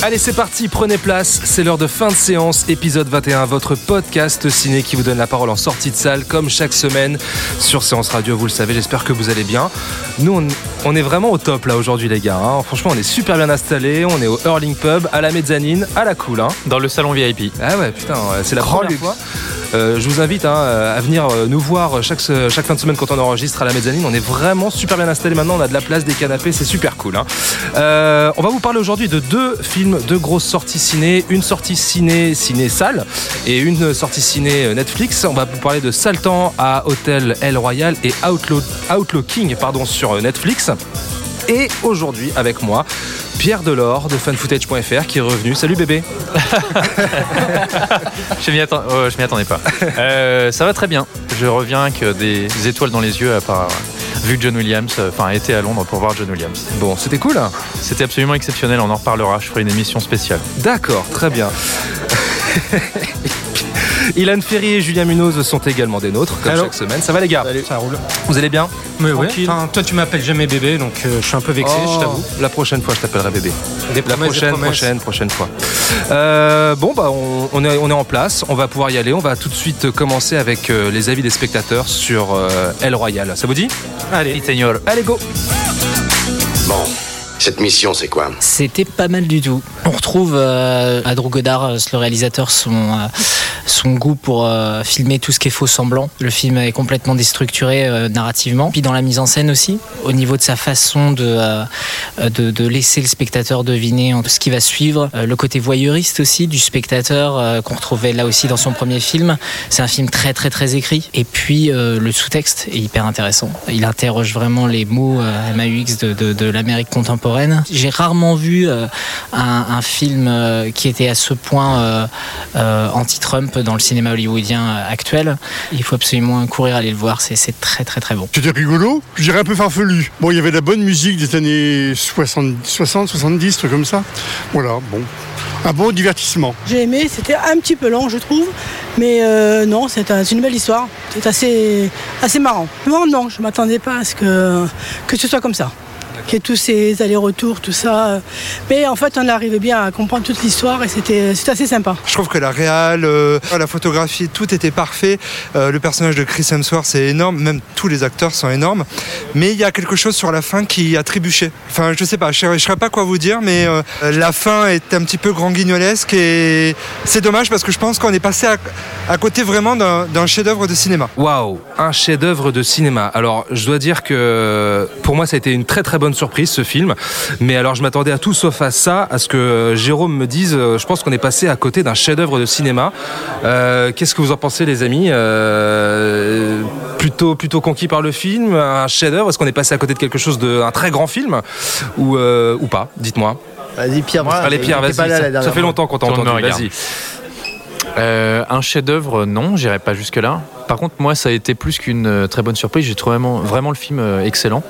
Allez, c'est parti, prenez place. C'est l'heure de fin de séance, épisode 21, votre podcast ciné qui vous donne la parole en sortie de salle, comme chaque semaine sur Séance Radio. Vous le savez, j'espère que vous allez bien. Nous, on, on est vraiment au top là aujourd'hui, les gars. hein. Franchement, on est super bien installés. On est au Hurling Pub, à la mezzanine, à la cool. Hein. Dans le salon VIP. Ah ouais, putain, c'est la Grand première luxe. fois. Euh, je vous invite hein, à venir euh, nous voir chaque, fin de semaine quand on enregistre à la mezzanine. On est vraiment super bien installé maintenant. On a de la place, des canapés, c'est super cool. hein. Euh, on va vous parler aujourd'hui de deux films, deux grosses sorties ciné. Une sortie ciné, ciné salle et une sortie ciné euh, Netflix. On va vous parler de Saltan à Hôtel El Royal et Outlaw, Outlaw King pardon, sur euh, Netflix. Et aujourd'hui, avec moi, Pierre Delors de fanfootage.fr qui est revenu. Salut bébé. Je m'y atten- oh, je m'y attendais pas. Euh, ça va très bien. Je reviens avec des étoiles dans les yeux après avoir vu John Williams, euh, enfin été à Londres pour voir John Williams. Bon, c'était cool. hein C'était absolument exceptionnel, on en reparlera, je ferai une émission spéciale. D'accord, très bien. Ilan Ferry et Julien Munoz sont également des nôtres, comme chaque semaine. Ça va les gars Ça roule. Vous allez bien Mais ouais. Enfin, toi, tu m'appelles jamais bébé, donc euh, je suis un peu vexé, Oh, je t'avoue. La prochaine fois, je t'appellerai bébé. Des La des prochaine, prochaine, prochaine fois. Euh, bon, bah, on, on est, on est en place. On va pouvoir y aller. On va tout de suite commencer avec euh, les avis des spectateurs sur euh, El Royal. Ça vous dit Allez. Allez, go Bon, cette mission, c'est quoi C'était pas mal du tout. On retrouve euh, à Drew Goddard, euh, le réalisateur, son, euh, son goût pour euh, filmer tout ce qui est faux semblant. Le film est complètement déstructuré narrativement, puis dans la mise en scène aussi, au niveau de sa façon de, de, laisser le spectateur deviner ce qui va suivre. Le côté voyeuriste aussi du spectateur qu'on retrouvait là aussi dans son premier film. C'est un film très très très écrit. Et puis le sous-texte est hyper intéressant. Il interroge vraiment les mots MAUX de, de l'Amérique contemporaine. J'ai rarement vu euh, un, un film euh, qui était à ce point euh, euh, anti-Trump dans le cinéma hollywoodien euh, actuel. Il faut absolument courir aller le voir. C'est très très très bon. C'était rigolo, je dirais un peu farfelu. Bon, il y avait de la bonne musique des années 60, 60 70, trucs comme ça. Voilà, bon. Un bon divertissement. J'ai aimé, c'était un petit peu long je trouve, mais euh, non, c'est un- c'est une belle histoire, c'est assez, assez marrant. Moi non, je m'attendais pas à ce que, que ce soit comme ça, ait tous ces allers-retours, tout ça. Mais en fait, on arrivait bien à comprendre toute l'histoire et c'était c'était assez sympa. Je trouve que la réal, euh, la photographie, tout était parfait. Euh, le personnage de Chris Hemsworth, c'est énorme. Même tous les acteurs sont énormes. Mais il y a quelque chose sur la fin qui a trébuché. Enfin, je sais pas, je ne saurais pas quoi vous dire, mais euh, la fin est un petit peu grand guignolesque et c'est dommage parce que je pense qu'on est passé à, à côté vraiment d'un d'un chef-d'œuvre de cinéma. Waouh, un chef-d'œuvre de cinéma. Alors, je dois dire que pour moi, ça a été une très très bonne surprise ce film. Mais alors, je m'attendais à tout sauf à ça, à ce que Jérôme me dise. euh, Je pense qu'on est passé à côté d'un chef-d'œuvre de cinéma. Euh, Qu'est-ce que vous en pensez, les amis? Euh, Plutôt plutôt conquis par le film, un chef-d'œuvre? Est-ce qu'on est passé à côté de quelque chose de un très grand film? Ou euh, ou pas? Dites-moi. Vas-y Pierre, moi, Allez, Pierre, vas-y. Ça, fait longtemps qu'on t'a entendu. Vas-y. Euh, un chef-d'œuvre, non, j'irai pas jusque-là. Par contre, moi, ça a été plus qu'une euh, très bonne surprise. J'ai trouvé vraiment, vraiment le film euh, excellent.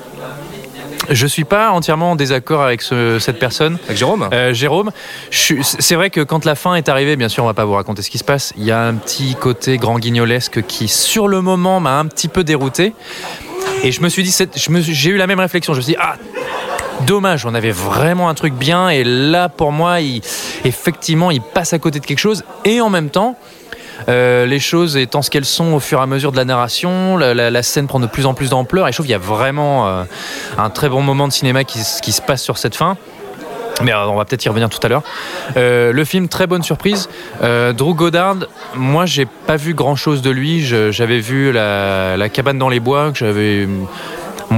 Je suis pas entièrement en désaccord avec ce- cette personne. Avec Jérôme? Euh, Jérôme, c'est vrai que quand la fin est arrivée, bien sûr, on va pas vous raconter ce qui se passe. Il y a un petit côté grand guignolesque qui, sur le moment, m'a un petit peu dérouté. Et je me suis dit, j'ai eu la même réflexion. Je me suis dit, ah, dommage, on avait vraiment un truc bien. Et là, pour moi, effectivement, il passe à côté de quelque chose. Et en même temps, euh, les choses étant ce qu'elles sont au fur et à mesure de la narration, la, scène prend de plus en plus d'ampleur. Et je trouve qu'il y a vraiment euh, un très bon moment de cinéma qui, se passe sur cette fin. Mais euh, on va peut-être y revenir tout à l'heure. Le film, très bonne surprise. Drew Goddard, moi, j'ai pas vu grand chose de lui. J'avais vu la, la cabane dans les bois, que j'avais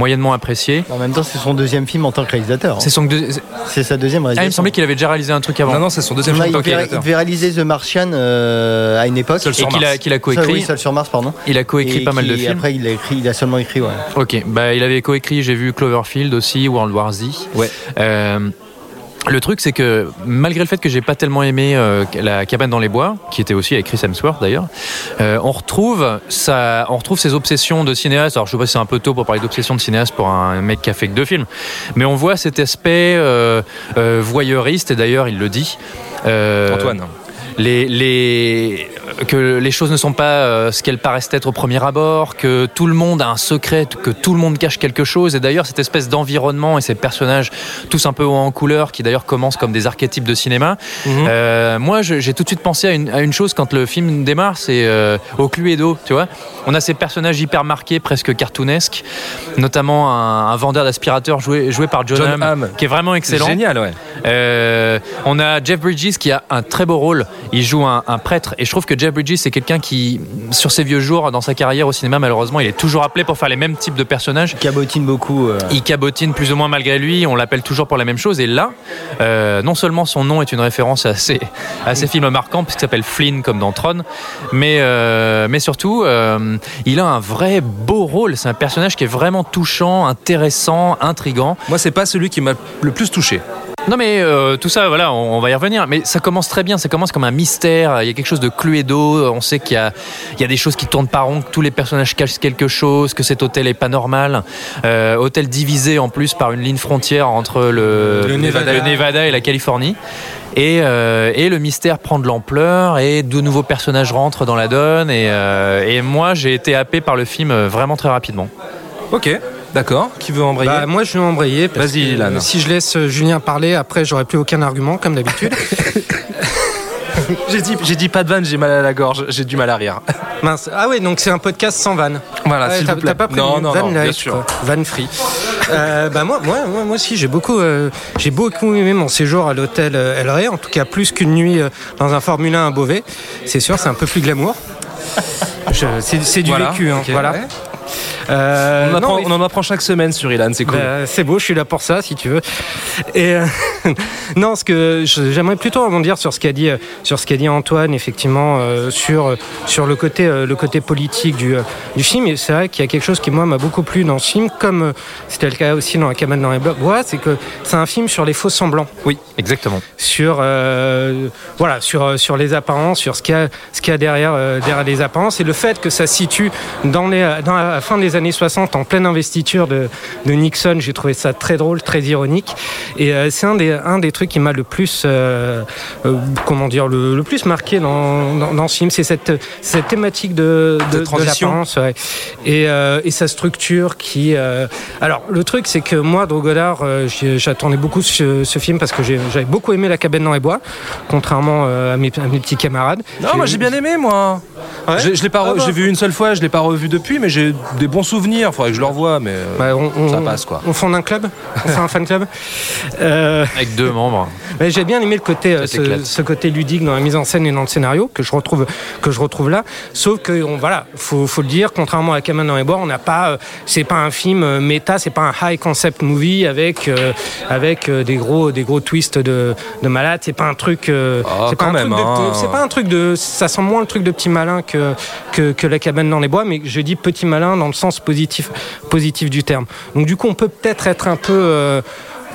moyennement apprécié. En même temps, c'est son deuxième film en tant que réalisateur. hein. C'est son deux- C'est sa deuxième Ah, il me réalisation. semblait qu'il avait déjà réalisé un truc avant. Non, non, c'est son deuxième film il, en tant que devait, il réalisateur. devait réaliser The Martian euh, à une époque. Seul sur Et qu'il a, Mars. qu'il a coécrit. oui, Seul sur Mars, pardon. Il a coécrit pas mal de films. Après, il a, écrit, il a seulement écrit, ouais. Ok, bah, il avait coécrit, j'ai vu Cloverfield aussi, World War Z. Ouais. Euh, le truc, c'est que malgré le fait que j'ai pas tellement aimé euh, La cabane dans les bois, qui était aussi avec Chris Hemsworth d'ailleurs, euh, on retrouve ça, on retrouve ses obsessions de cinéaste. Alors je sais pas si c'est un peu tôt pour parler d'obsession de cinéaste pour un mec qui a fait que deux films, mais on voit cet aspect euh, voyeuriste et d'ailleurs il le dit. Antoine. Les, les, que les choses ne sont pas euh, ce qu'elles paraissent être au premier abord, que tout le monde a un secret, que tout le monde cache quelque chose. Et d'ailleurs, cette espèce d'environnement et ces personnages tous un peu en couleur, qui d'ailleurs commencent comme des archétypes de cinéma. Mhm. Euh, moi, j'ai tout de suite pensé à une, à une chose quand le film démarre, c'est euh, au Cluedo, tu vois. On a ces personnages hyper marqués, presque cartoonesques, notamment un, un vendeur d'aspirateurs joué, joué par John, John Hamm, Hamm. qui est vraiment excellent. Génial, ouais. Euh, on a Jeff Bridges qui a un très beau rôle. Il joue un, un prêtre et je trouve que Jeff Bridges c'est quelqu'un qui, sur ses vieux jours, dans sa carrière au cinéma, malheureusement, il est toujours appelé pour faire les mêmes types de personnages. Cabotine beaucoup. euh. Il cabotine plus ou moins malgré lui. On l'appelle toujours pour la même chose. Et là, euh, non seulement son nom est une référence à ses, à ses films marquants puisqu'il s'appelle Flynn comme dans Tron, mais euh, mais surtout, euh, il a un vrai beau rôle. C'est un personnage qui est vraiment touchant, intéressant, intrigant. Moi, c'est pas celui qui m'a le plus touché. Non mais euh, tout ça, voilà, on, on va y revenir. Mais ça commence très bien, ça commence comme un mystère. Il y a quelque chose de Cluedo. On sait qu'il y a, il y a des choses qui tournent par rond, que tous les personnages cachent quelque chose, que cet hôtel est pas normal. Euh, hôtel divisé en plus par une ligne frontière entre le, Le Nevada. le Nevada et la Californie. Et, euh, et le mystère prend de l'ampleur et de nouveaux personnages rentrent dans la donne. Et, euh, et moi, j'ai été happé par le film vraiment très rapidement. Ok, d'accord. Qui veut embrayer Bah, moi, je vais embrayer. Vas-y, Ilan. Si je laisse euh, Julien parler, après, j'aurai plus aucun argument, comme d'habitude. J'ai dit, j'ai dit pas de vanne, j'ai mal à la gorge, j'ai du mal à rire. Mince. Ah oui, donc c'est un podcast sans vanne. Voilà, Ouais, t'as pas prévu Non, non, van non, bien light, sûr. quoi. Van free. Euh, bah moi, moi, moi, moi aussi, j'ai beaucoup, euh, j'ai beaucoup aimé mon séjour à l'hôtel euh, El Rey. En tout cas, plus qu'une nuit euh, dans un Formule 1 à Beauvais. C'est sûr, c'est un peu plus glamour. C'est du Voilà, vécu, hein, voilà. ouais. Euh, on, en non, apprend, mais- on en apprend chaque semaine sur Ilan, c'est cool. bah, c'est beau, je suis là pour ça, si tu veux. Et euh, non, ce que j'aimerais plutôt rebondir sur ce qu'a dit, euh, sur ce qu'a dit Antoine, effectivement, euh, sur sur le côté le côté politique du du film. Et c'est vrai qu'il y a quelque chose qui moi m'a beaucoup plu dans ce film, comme c'était le cas aussi dans La cabane dans les bois, c'est que c'est un film sur les faux semblants Oui, exactement. sur voilà sur sur les apparences, sur ce qu'il y a ce qu'il y a derrière derrière les apparences et le fait que ça se situe dans les dans la fin des années 60 en pleine investiture de, de Nixon, j'ai trouvé ça très drôle, très ironique et euh, c'est un des un des trucs qui m'a le plus euh, euh, comment dire le, le plus marqué dans, dans, dans ce film, c'est cette cette thématique de de, de transition. l'apparence ouais. et et sa structure qui alors le truc c'est que moi Drogodard j'attendais beaucoup ce, ce film parce que j'avais beaucoup aimé La cabane dans les bois contrairement à, mes, à mes petits camarades Non, moi j'ai bien aimé, moi. Ouais Je l'ai pas, Ah bah. j'ai vu une seule fois, je l'ai pas revu depuis, mais j'ai des bons souvenirs. Faudrait que je le revoie, mais euh, Bah, on, on- ça passe quoi. on fonde un club on fait un fan club Euh, Avec deux membres. Mais j'ai bien aimé le côté, euh, ce, côté ludique dans la mise en scène et dans le scénario que je retrouve, que je retrouve là. Sauf que on, voilà, faut, faut le dire, contrairement à Cabane dans les bois, on n'a pas, euh, c'est pas un film euh, méta, c'est pas un high concept movie avec euh, avec euh, des gros des gros twists de, de malade. C'est pas un truc, euh, Ah, c'est pas un même, truc de- hein. c'est pas un truc de, ça sent moins le truc de petit malin que que, que la cabane dans les bois, mais je dis petit malin dans le sens positif positif du terme. Donc du coup, on peut peut-être être un peu euh,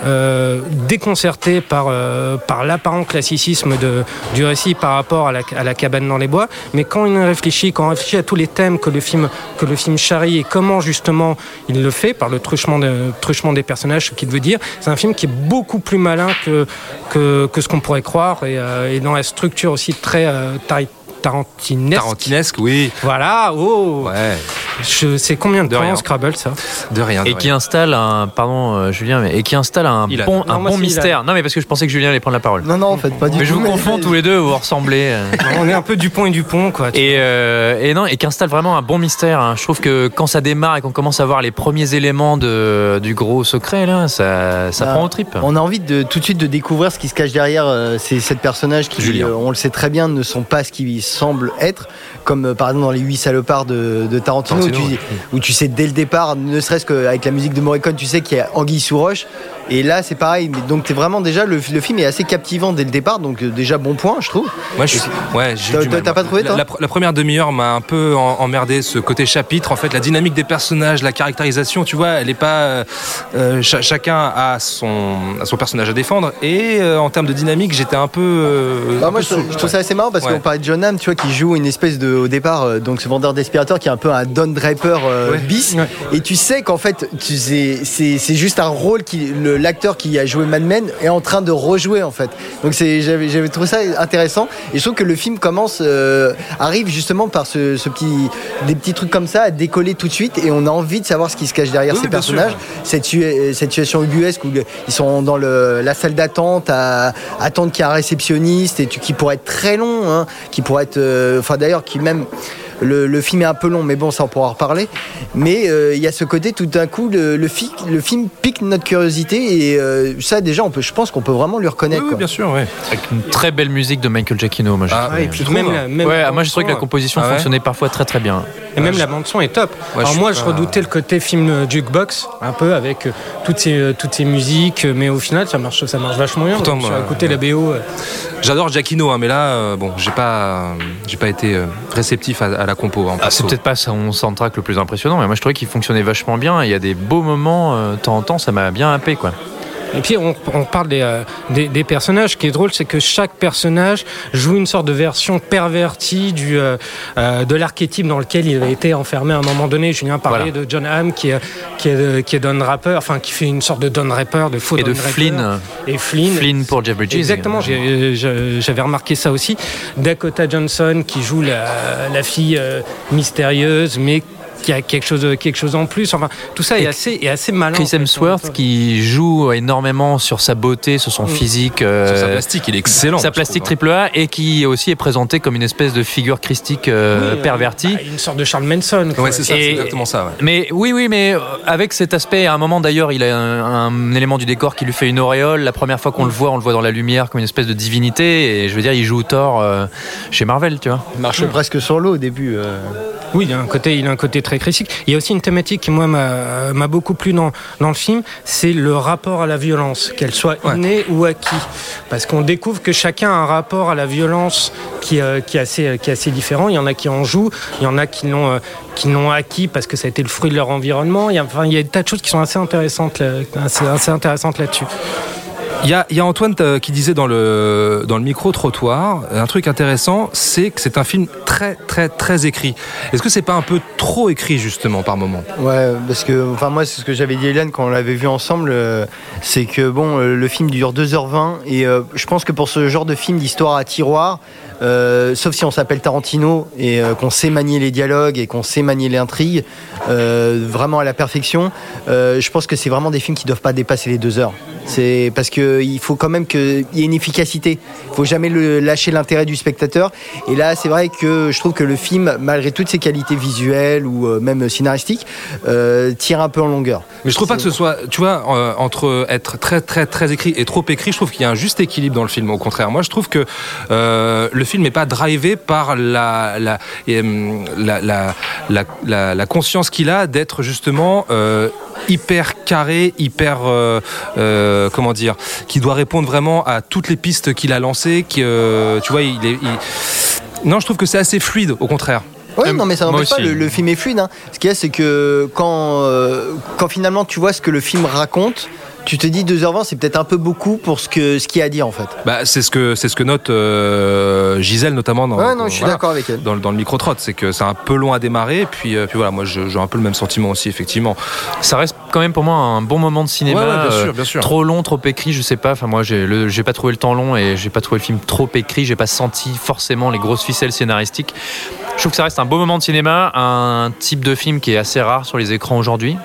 euh, déconcerté par, euh, par l'apparent classicisme de, du récit par rapport à la, cabane dans les bois. Mais quand on réfléchit, quand on réfléchit à tous les thèmes que le film, que le film charrie et comment justement il le fait par le truchement, de, truchement des personnages, ce qu'il veut dire, c'est un film qui est beaucoup plus malin que, que, que ce qu'on pourrait croire et, dans la structure aussi très tar- tarantinesque. Tarantinesque, oui. Voilà, oh Ouais, Je sais combien de, De temps rien. Scrabble ça de rien. de Et qui installe un, pardon euh, Julien, mais, et qui installe un Ilan. bon, un bon mystère. Non mais parce que je pensais que Julien allait prendre la parole. Non, non, en fait, pas du Mais tout. je vous confonds tous les deux, vous ressemblez. euh. On est un peu Dupont et Dupont quoi. Et, euh, et non, et qui installe vraiment un bon mystère. hein. Je trouve que quand ça démarre et qu'on commence à voir les premiers éléments de, du gros secret, là, ça, ça Bah, prend au trip. On a envie de tout de suite de découvrir ce qui se cache derrière euh, ces sept personnages qui, euh, on le sait très bien, ne sont pas ce qu'ils semblent être, comme euh, par exemple dans les huit salopards de, de Tarantino. où tu, Tarantino, où tu sais dès le départ, ne serait-ce qu'avec la musique de Morricone, tu sais qu'il y a Anguille sous roche. Et là, c'est pareil. Donc, t'es vraiment déjà, le, le film est assez captivant dès le départ. Donc, euh, déjà, bon point, je trouve. Moi, je, ouais, j'ai T'as- pas trouvé, la, toi la- la première demi-heure m'a un peu emmerdé ce côté chapitre. En fait, la dynamique des personnages, la caractérisation, tu vois, elle est pas. euh, cha- chacun a son, a son personnage à défendre. Et euh, en termes de dynamique, j'étais un peu. euh, Bah, un moi, peu je, trouve- saoul, je trouve ouais. ça assez marrant parce Ouais. qu'on parlait de John Hamm, tu vois, qui joue une espèce de, au départ, euh, donc ce vendeur d'aspirateur qui est un peu un Don Draper euh, Ouais. bis. Et tu sais qu'en fait, tu sais, c'est c'est juste un rôle qui, le- l'acteur qui a joué Mad Men est en train de rejouer en fait. Donc c'est, j'avais, j'avais trouvé ça intéressant. Et je trouve que le film commence, euh, arrive justement par ce, ce petit, des petits trucs comme ça à décoller tout de suite et on a envie de savoir ce qui se cache derrière Oui, ces sûr. personnages cette, cette situation ubuesque où ils sont dans le- la salle d'attente à attendre qu'il y ait un réceptionniste et tu- qui pourrait être très long, hein, qui pourrait être, enfin d'ailleurs qui même le, le film est un peu long, mais bon, ça on pourra en reparler. Mais euh, il y a ce côté, tout d'un coup, le, le, fi- le film pique notre curiosité et euh, ça déjà, on peut, je pense qu'on peut vraiment lui reconnaître. Oui, bien sûr, ouais. Avec une très belle musique de Michael Giacchino. Moi, j'ai Ah, puis Même la- même ouais, la moi j'ai trouvé que la composition Ah ouais fonctionnait parfois très très bien. Et même la bande son est top. Ouais, Alors je moi, je redoutais le côté film euh, jukebox, un peu avec euh, toutes ces euh, toutes ces musiques, mais au final, ça marche ça marche vachement bien. Pourtant, Donc, moi, j'ai écouté la BO. euh, J'adore Giacchino, hein, mais là, euh, bon, j'ai pas, j'ai pas été euh, réceptif à, à la compo. hein, Ah, c'est peut-être pas son soundtrack le plus impressionnant, mais moi je trouvais qu'il fonctionnait vachement bien. Il y a des beaux moments, euh, de temps en temps, ça m'a bien happé quoi. Et puis on, on parle des, euh, des, des personnages. Ce qui est drôle, c'est que chaque personnage joue une sorte de version pervertie du, euh, euh, de l'archétype dans lequel il a été enfermé à un moment donné. Julien parlait de John Hamm qui est, qui est, qui est Don Rapper, enfin qui fait une sorte de Don Rapper, de faux Et Don de Rapper. Flynn. Et Flynn. Flynn pour Jeff Bridges. Exactement, j'avais remarqué ça aussi. Dakota Johnson qui joue la, la fille mystérieuse, mais qui a quelque chose, quelque chose en plus. Enfin, tout ça est assez, est assez malin. Chris en fait. Hemsworth qui joue énormément sur sa beauté, sur son Mm. physique, Sur euh, sa plastique, il est excellent. sa plastique trouve, hein. triple A et qui aussi est présenté comme une espèce de figure christique euh, Oui, euh, pervertie. bah, Une sorte de Charles Manson. quoi. Ouais, c'est ça, c'est exactement ça. ouais. Mais oui, oui, mais euh, avec cet aspect, à un moment d'ailleurs, il a un, un élément du décor qui lui fait une auréole. La première fois qu'on le voit, on le voit dans la lumière comme une espèce de divinité. Et je veux dire, il joue Thor euh, chez Marvel, tu vois. Il marche presque sur l'eau au début. euh. Oui, il a un côté, il a un côté très critique. Il y a aussi une thématique qui moi m'a beaucoup plu dans dans le film, c'est le rapport à la violence, qu'elle soit Ouais. innée ou acquis, parce qu'on découvre que chacun a un rapport à la violence qui euh, qui est assez qui est assez différent. Il y en a qui en jouent, il y en a qui l'ont euh, qui l'ont acquis parce que ça a été le fruit de leur environnement. Il y a, enfin, il y a des tas de choses qui sont assez intéressantes, là- assez, assez intéressantes là-dessus. Il y a, Antoine euh, qui disait dans le, micro-trottoir, euh, un truc intéressant, c'est que c'est un film très, très, très écrit. Est-ce que c'est pas un peu trop écrit, justement, par moment? Ouais, parce que, enfin, moi, c'est ce que j'avais dit Hélène quand on l'avait vu ensemble, euh, c'est que, bon, le film dure 2h20, et je pense que pour ce genre de film d'histoire à tiroir, euh, sauf si on s'appelle Tarantino et euh, qu'on sait manier les dialogues et qu'on sait manier les intrigues, euh, vraiment à la perfection, euh, je pense que c'est vraiment des films qui doivent pas dépasser les deux heures. C'est parce que il faut quand même qu'il y ait une efficacité. Il faut jamais le, lâcher l'intérêt du spectateur. Et là, c'est vrai que je trouve que le film, malgré toutes ses qualités visuelles ou même scénaristiques, tire un peu en longueur. Mais je trouve pas que ce soit, tu vois, entre être très très très écrit et trop écrit, je trouve qu'il y a un juste équilibre dans le film. Au contraire, moi je trouve que le film n'est pas drivé par la la la, la, la, la- la conscience qu'il a d'être justement euh, hyper carré, hyper euh, euh, comment dire, qui doit répondre vraiment à toutes les pistes qu'il a lancées. Qui, euh, tu vois, il est. il- Non, je trouve que c'est assez fluide. Au contraire. Oui, non, mais ça n'empêche pas, le, le film est fluide. hein. Ce qu'il y a, c'est que quand, euh, quand finalement tu vois ce que le film raconte, tu te dis 2h20, c'est peut-être un peu beaucoup pour ce qu'il ce qu'il y a à dire en fait. Bah, c'est ce que c'est ce que note euh, Gisèle notamment dans, Ouais, non, je suis voilà, d'accord avec elle. dans, le- dans le micro trot, c'est que c'est un peu long à démarrer, et puis euh, puis voilà, moi j'ai un peu le même sentiment aussi effectivement. Ça reste quand même pour moi un bon moment de cinéma. Ouais, ouais, bien euh, sûr, bien sûr. Trop long, trop écrit, je sais pas. Enfin, moi, j'ai le- j'ai pas trouvé le temps long et j'ai pas trouvé le film trop écrit. J'ai pas senti forcément les grosses ficelles scénaristiques. Je trouve que ça reste un beau moment de cinéma, un type de film qui est assez rare sur les écrans aujourd'hui.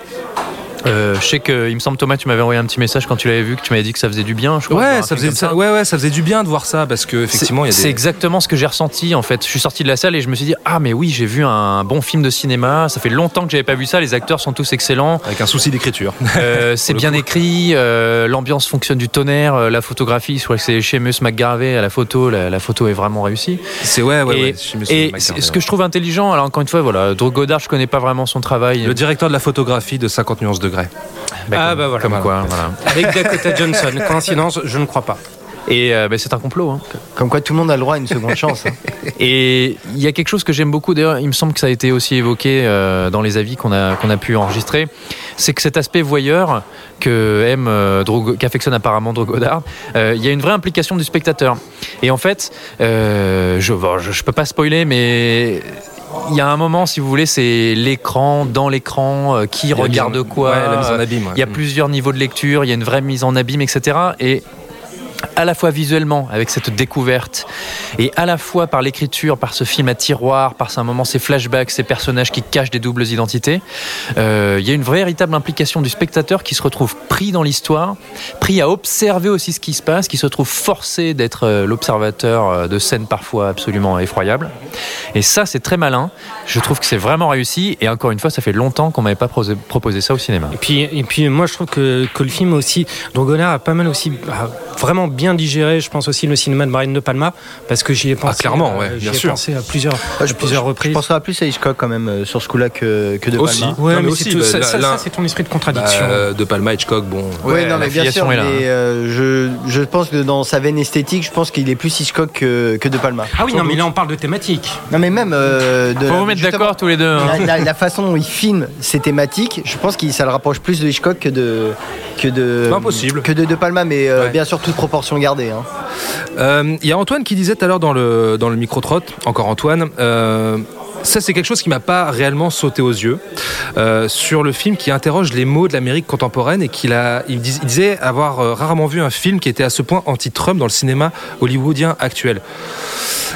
Euh, je sais que, il me semble, Thomas, tu m'avais envoyé un petit message quand tu l'avais vu, que tu m'avais dit que ça faisait du bien. Je crois, Ouais, ça faisait, comme ça- ouais, ouais, ça faisait du bien de voir ça parce que effectivement, il y a C'est exactement ce que j'ai ressenti en fait. Je suis sorti de la salle et je me suis dit ah mais oui j'ai vu un bon film de cinéma. Ça fait longtemps que j'avais pas vu ça. Les acteurs sont tous excellents. Avec un souci d'écriture. Euh, c'est bien écrit. euh, L'ambiance fonctionne du tonnerre. la photographie, je crois que c'est Seamus McGarvey à la photo. La, la photo est vraiment réussie. C'est ouais, ouais, et, ouais, Seamus et ce que je trouve intelligent. Alors encore une fois voilà, Drew Goddard je connais pas vraiment son travail. Le directeur de la photographie de 50 nuances degrés. Ah bah voilà. Comme quoi voilà. Avec Dakota Johnson. Coïncidence, je ne crois pas. Et euh, bah, c'est un complot. hein. Comme quoi tout le monde a le droit à une seconde chance. hein. Et il y a quelque chose que j'aime beaucoup, d'ailleurs, il me semble que ça a été aussi évoqué euh, dans les avis qu'on a, qu'on a pu enregistrer, c'est que cet aspect voyeur que aime, euh, qu'affectionne apparemment Drew Goddard, euh, il y a une vraie implication du spectateur. Et en fait, euh, je, bon, je, je peux pas spoiler, mais il y a un moment, si vous voulez, c'est l'écran, dans l'écran, euh, qui regarde quoi. ouais, la mise en abîme, ouais. Il y a plusieurs niveaux de lecture, il y a une vraie mise en abîme, etc. Et à la fois visuellement avec cette découverte et à la fois par l'écriture, par ce film à tiroir, par un moment ces flashbacks, ces personnages qui cachent des doubles identités, euh, il y a une véritable implication du spectateur qui se retrouve pris dans l'histoire, pris à observer aussi ce qui se passe, qui se trouve forcé d'être euh, l'observateur euh, de scènes parfois absolument effroyables. Et ça, c'est très malin. Je trouve que c'est vraiment réussi. Et encore une fois, ça fait longtemps qu'on m'avait pas proposé ça au cinéma. Et puis, moi, je trouve que, le film aussi, Drogonard a pas mal aussi, vraiment bien digéré, je pense aussi, le cinéma de Brian De Palma, parce que j'y ai pensé. clairement, ouais, j'y bien ai sûr. pensé à plusieurs, Ah, je, à plusieurs je- reprises. Je penserais plus à Hitchcock quand même euh, sur ce coup-là que, que de Aussi. Palma. Ouais, Non, mais, mais c'est aussi, tout- bah, ça, c'est ton esprit de contradiction. Euh, de Palma, Hitchcock, bon. Ouais, non, la mais bien sûr, est là, mais hein. euh, je, je pense que dans sa veine esthétique, je pense qu'il est plus Hitchcock que, que De Palma. ah oui, non, mais là, on parle de thématique. Non, mais même. euh, de Faut la- vous mettre d'accord tous les deux. hein. La, la- la façon dont il filme ses thématiques, je pense que ça le rapproche plus de Hitchcock que de que de impossible. que de De Palma, mais euh, Ouais. bien sûr toute proportion hein. Euh, Il y a Antoine qui disait tout à l'heure dans le, dans le micro-trot, encore Antoine, euh, ça c'est quelque chose qui m'a pas réellement sauté aux yeux, euh, sur le film qui interroge les mots de l'Amérique contemporaine et qu'il a, il, dis- il disait avoir euh, rarement vu un film qui était à ce point anti-Trump dans le cinéma hollywoodien actuel.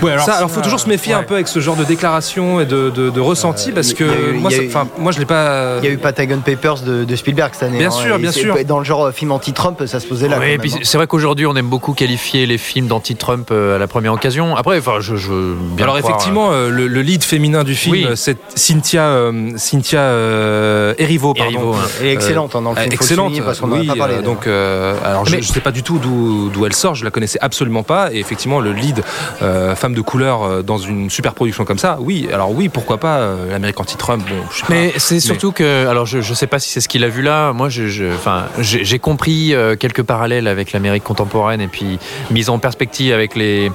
Ouais, alors, ça, alors faut toujours se méfier ouais. un peu avec ce genre de déclaration et de, de, de ressenti parce il que eu- moi, il y a ça- eu- enfin, moi je l'ai pas. Il y a eu Patagon Papers de, de Spielberg cette année. Bien hein, sûr, bien c'est- sûr. Dans le genre euh, film anti-Trump, ça se posait là. Oui, quand et même, puis hein. c'est vrai qu'aujourd'hui on aime beaucoup qualifier les films d'anti-Trump euh, à la première occasion. Après, enfin, je, je veux bien Alors croire, effectivement, euh, le, le lead féminin du film, Oui. euh, c'est Cynthia, euh, Cynthia euh, Erivo, pardon. Erivo, hein. Elle est excellente hein, dans le Euh, film. faut le excellente, souligner parce qu'on n'en oui, a pas parlé. euh, donc, euh, alors je ne sais pas du tout d'où d'où elle sort, je la connaissais absolument pas. Et effectivement, le lead euh, femme de couleur euh, dans une super production comme ça, oui. Alors oui, pourquoi pas euh, l'Amérique anti-Trump. Bon, je sais pas. Mais c'est surtout que, alors je, je sais pas si c'est ce qu'il a vu là. Moi, je, je- enfin, j'ai compris euh, quelques parallèles avec l'Amérique contemporaine et puis mise en perspective avec les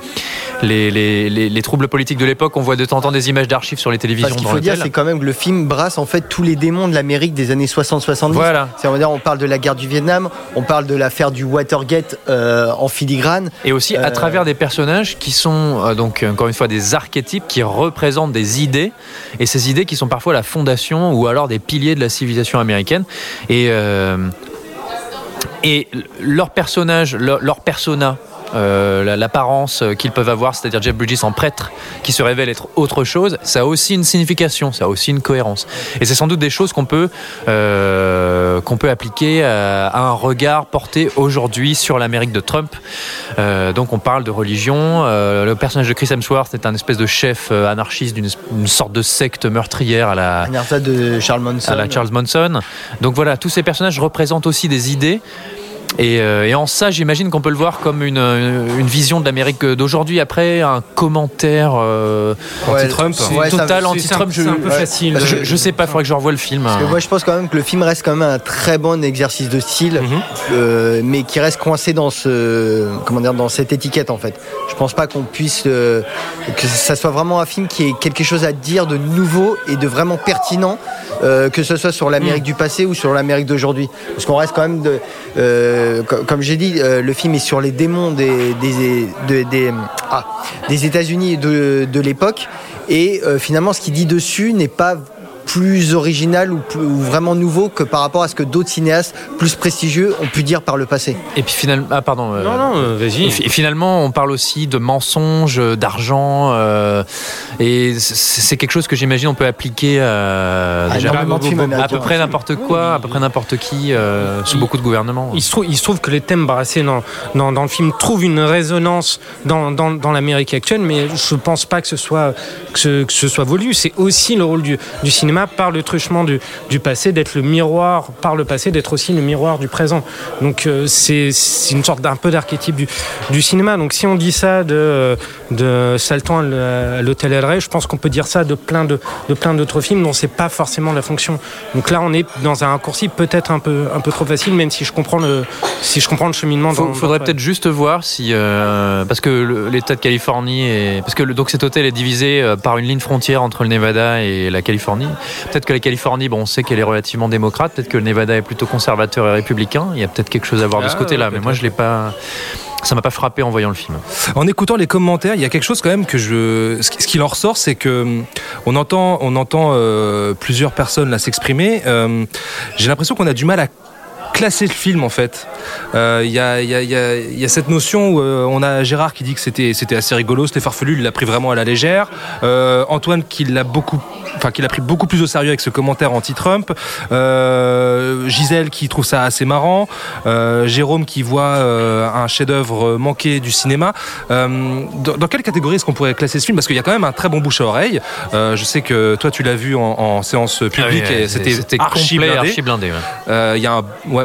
les, les, les- les troubles politiques de l'époque. On voit de temps en temps des images d'archives sur les télévisions. Parce qu'il faut dire, c'est quand même que le film brasse en fait tous les démons de l'Amérique des années 60-70. Voilà. C'est, on parle de la guerre du Vietnam, on parle de l'affaire du Watergate euh, en filigrane. Et aussi à Euh, travers des personnages qui sont euh, donc encore une fois des archétypes qui représentent des idées et ces idées qui sont parfois la fondation ou alors des piliers de la civilisation américaine et et leur personnage, leur, leur persona. Euh, la- l'apparence qu'ils peuvent avoir, c'est-à-dire Jeff Bridges en prêtre qui se révèle être autre chose, ça a aussi une signification, ça a aussi une cohérence. Et c'est sans doute des choses qu'on peut euh, qu'on peut appliquer à, à un regard porté aujourd'hui sur l'Amérique de Trump. Euh, donc on parle de religion. le personnage de Chris Hemsworth est un espèce de chef anarchiste d'une une sorte de secte meurtrière à la de Charles Manson. à la Charles Manson. Donc voilà, tous ces personnages représentent aussi des idées. Et, euh, et en ça, j'imagine qu'on peut le voir comme une, une vision de l'Amérique d'aujourd'hui. Après, un commentaire euh, Ouais, anti-Trump. c'est- ouais, total anti-Trump. c'est un peu ouais. facile. Je, je sais pas, il faudrait que je revoie le film. Parce que moi, je pense quand même que le film reste quand même un très bon exercice de style, Mhm. euh, mais qui reste coincé dans ce, comment dire, dans cette étiquette en fait. Je pense pas qu'on puisse euh, que ça soit vraiment un film qui ait quelque chose à dire de nouveau et de vraiment pertinent, euh, que ce soit sur l'Amérique du passé ou sur l'Amérique d'aujourd'hui. Parce qu'on reste quand même de, euh, co- comme j'ai dit, euh, le film est sur les démons des des de- des, ah, États-Unis de, de l'époque. Et euh, finalement ce qu'il dit dessus n'est pas plus original ou, plus- ou vraiment nouveau que par rapport à ce que d'autres cinéastes plus prestigieux ont pu dire par le passé. Et puis finalement, ah pardon. euh, Non, non, euh, vas-y. Et, fi- et finalement, on parle aussi de mensonges, euh, d'argent, euh, et c'est quelque chose que j'imagine on peut appliquer euh, À déjà films à américains. peu près n'importe quoi, à peu près n'importe qui, euh, sous beaucoup de gouvernements. Il se, trouve, il se trouve que les thèmes brassés dans, dans, dans le film trouvent une résonance dans, dans, dans l'Amérique actuelle, mais je ne pense pas que ce soit, que ce, que ce soit voulu. C'est aussi le rôle du, du cinéma par le truchement du, passé, d'être le miroir, par le passé, d'être aussi le miroir du présent. Donc euh, c'est une sorte d'un peu d'archétype du, du cinéma. Donc si on dit ça de, de Salton à l'Hôtel El Rey, je pense qu'on peut dire ça de plein de, de plein d'autres films dont c'est pas forcément la fonction. Donc là, on est dans un raccourci peut-être un peu, un peu trop facile, même si je comprends le, si je comprends le cheminement. Dans- faudrait peut-être juste voir si euh, parce que l'État de Californie est parce que le- donc cet hôtel est divisé euh, par une ligne frontière entre le Nevada et la Californie. Peut-être que la Californie, bon, on sait qu'elle est relativement démocrate. Peut-être que le Nevada est plutôt conservateur et républicain. Il y a peut-être quelque chose à voir de ce Ah, côté-là. Mais moi, je l'ai pas. Ça m'a pas frappé en voyant le film. En écoutant les commentaires, il y a quelque chose quand même que je. Ce qui en ressort, c'est que hum, on entend, on entend euh, plusieurs personnes là s'exprimer. Euh, J'ai l'impression qu'on a du mal à classer le film en fait. Euh, Il y, a, il y a- il y a- il y a cette notion où euh, on a Gérard qui dit que c'était c'était assez rigolo, c'était farfelu, il l'a pris vraiment à la légère. Euh, Antoine qui l'a beaucoup, enfin qui l'a pris beaucoup plus au sérieux avec ce commentaire anti-Trump. Euh, Gisèle qui trouve ça assez marrant. Euh, Jérôme qui voit euh, un chef-d'œuvre manqué du cinéma. Euh, dans, dans quelle catégorie est-ce qu'on pourrait classer ce film? Parce qu'il y a quand même un très bon bouche à oreille. Euh, je sais que toi tu l'as vu en, en séance publique Ah oui, et c'était c'était archi blindé. ouais. Euh, Il y a un ouais,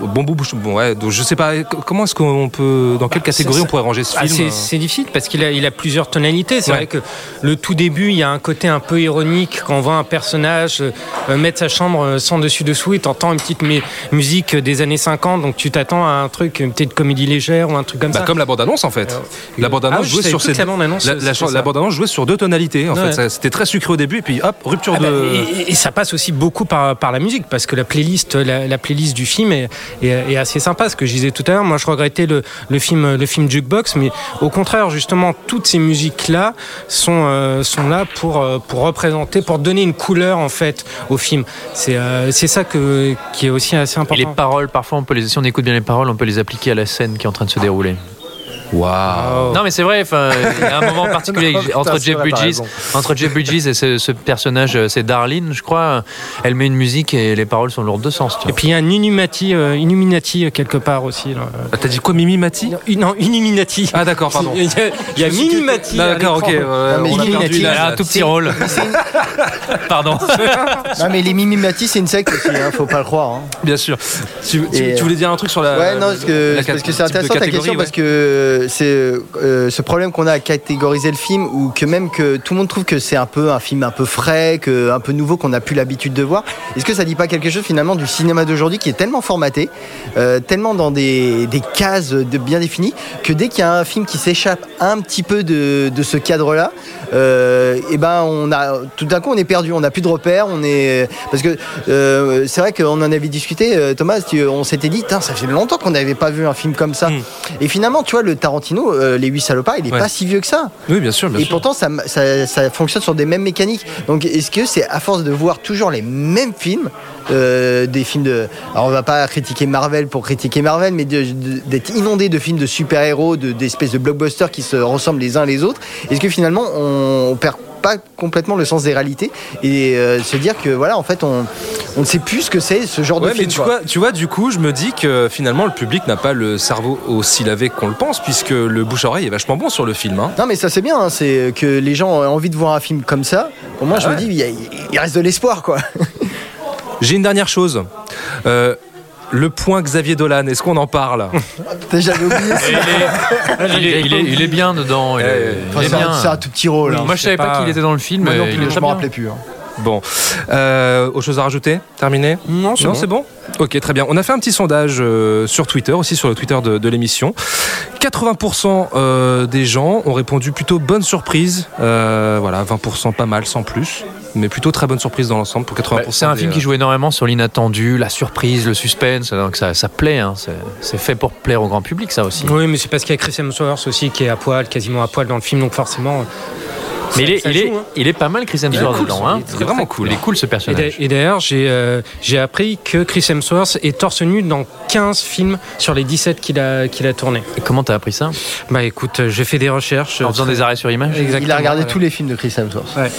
bon bout bouche. Bon ouais. Donc je sais pas comment est-ce qu'on peut, dans quelle catégorie on pourrait ranger ce Ah, film c'est- euh C'est difficile parce qu'il a, il a plusieurs tonalités. C'est Ouais. vrai que le tout début, il y a un côté un peu ironique quand on voit un personnage euh, mettre sa chambre euh, sans dessus-dessous et t'entends une petite mu- musique des années 50, donc tu t'attends à un truc, une petite comédie légère ou un truc comme Bah, ça. comme la bande-annonce en fait. La bande-annonce Ah jouait sur ces la bande-annonce, la, la- la bande-annonce jouait sur deux tonalités. En Ouais. fait, c'était très sucré au début et puis hop rupture Ah bah, de. et, et ça passe aussi beaucoup par, par la musique parce que la playlist, la, la playlist du film est, est assez sympa. Ce que je disais tout à l'heure, moi je regrettais le, le film, le film Jukebox, mais au contraire justement toutes ces musiques là sont euh, sont là pour euh, pour représenter, pour donner une couleur en fait au film. C'est euh, c'est ça que qui est aussi assez Et important. les paroles, parfois, on peut les, si on écoute bien les paroles, on peut les appliquer à la scène qui est en train de se dérouler. Waouh. Non mais c'est vrai, il y a un moment particulier Non, putain, entre Jeff Bridges, entre Jeff Bridges et ce, ce personnage, euh, c'est Darlene, je crois. Elle met une musique et les paroles sont lourdes de sens. tu Et puis il y a un Illuminati, euh, Illuminati euh, quelque part aussi. Ah, T'as dit quoi, Mimi Mati Non, non, Illuminati. Ah d'accord, pardon. Il y a, il y a D'accord, ok. ouais, Non, mais on a un tout petit rôle. Pardon. Non mais les Mimimati c'est une secte aussi, hein, faut pas le croire. hein. Bien sûr. Tu, tu- voulais dire un truc sur la. Ouais, non, parce que, c'est intéressant ta catégorie, question parce que c'est euh, ce problème qu'on a à catégoriser le film ou que même que tout le monde trouve que c'est un peu un film un peu frais, un peu nouveau qu'on n'a plus l'habitude de voir. Est-ce que ça dit pas quelque chose finalement du cinéma d'aujourd'hui qui est tellement formaté, euh, tellement dans des, cases bien définies que dès qu'il y a un film qui s'échappe un petit peu de ce cadre-là, euh, et ben on a tout d'un coup on est perdu, on n'a plus de repères, on est parce que euh, c'est vrai qu'on en avait discuté, euh, Thomas, tu- on s'était dit, ça fait longtemps qu'on n'avait pas vu un film comme ça. Et finalement, tu vois, le Tarantino, euh, les huit salopards, il est Hmm. Ouais. pas si vieux que ça. Oui, bien sûr, bien Et sûr. pourtant, ça, ça, ça fonctionne sur des mêmes mécaniques. Donc, est-ce que c'est à force de voir toujours les mêmes films, euh, des films de. Alors, on va pas critiquer Marvel pour critiquer Marvel, mais d'être inondé de films de super-héros, de- d'espèces de blockbusters qui se ressemblent les uns les autres, est-ce que finalement, on, on perd pas complètement le sens des réalités et euh, se dire que voilà en fait on, on ne sait plus ce que c'est ce genre Ouais, de mais film tu quoi. vois, tu vois, du coup, je me dis que finalement, le public n'a pas le cerveau aussi lavé qu'on le pense, puisque le bouche-oreille est vachement bon sur le film. hein. Non mais ça c'est bien, hein, c'est que les gens ont envie de voir un film comme ça. Pour moi Ah je me dis il, y a- il reste de l'espoir quoi. J'ai une dernière chose. Euh, le point Xavier Dolan, est-ce qu'on en parle J'avais oublié. Il est, il est- il est bien dedans. Il est, Enfin, il est c'est un- bien. c'est un tout petit rôle. hein. Moi, je savais pas, pas- qu'il était dans le film. Moi non mais plus, il est je bien. rappelais plus. hein. Bon. Euh, autre chose à rajouter? Terminé? Non, c'est Non, bon. c'est bon? Ok, très bien. On a fait un petit sondage euh, sur Twitter, aussi sur le Twitter de, de l'émission. 80% euh, des gens ont répondu plutôt bonne surprise. Euh, voilà, 20% pas mal, sans plus. Mais plutôt très bonne surprise dans l'ensemble pour 80%. Bah, C'est un film euh, qui joue énormément sur l'inattendu, la surprise, le suspense. Donc ça, ça plaît. hein. C'est- C'est fait pour plaire au grand public, ça aussi. Oui, mais c'est parce qu'il y a Chris Hemsworth aussi qui est à poil, quasiment à poil dans le film, donc forcément. Mais il est, Ça il, est, joue, hein. il est pas mal Chris Hemsworth cool, dedans. Hein. il est vraiment cool, Il est hein. cool ce personnage. Et d'ailleurs, j'ai euh, j'ai appris que Chris Hemsworth est torse nu dans 15 films sur les 17 qu'il a, qu'il a tourné. Et comment t'as appris ça Bah écoute, euh, j'ai fait des recherches. En faisant des arrêts sur image Exactement. Il a regardé ouais. tous les films de Chris Hemsworth. Ouais.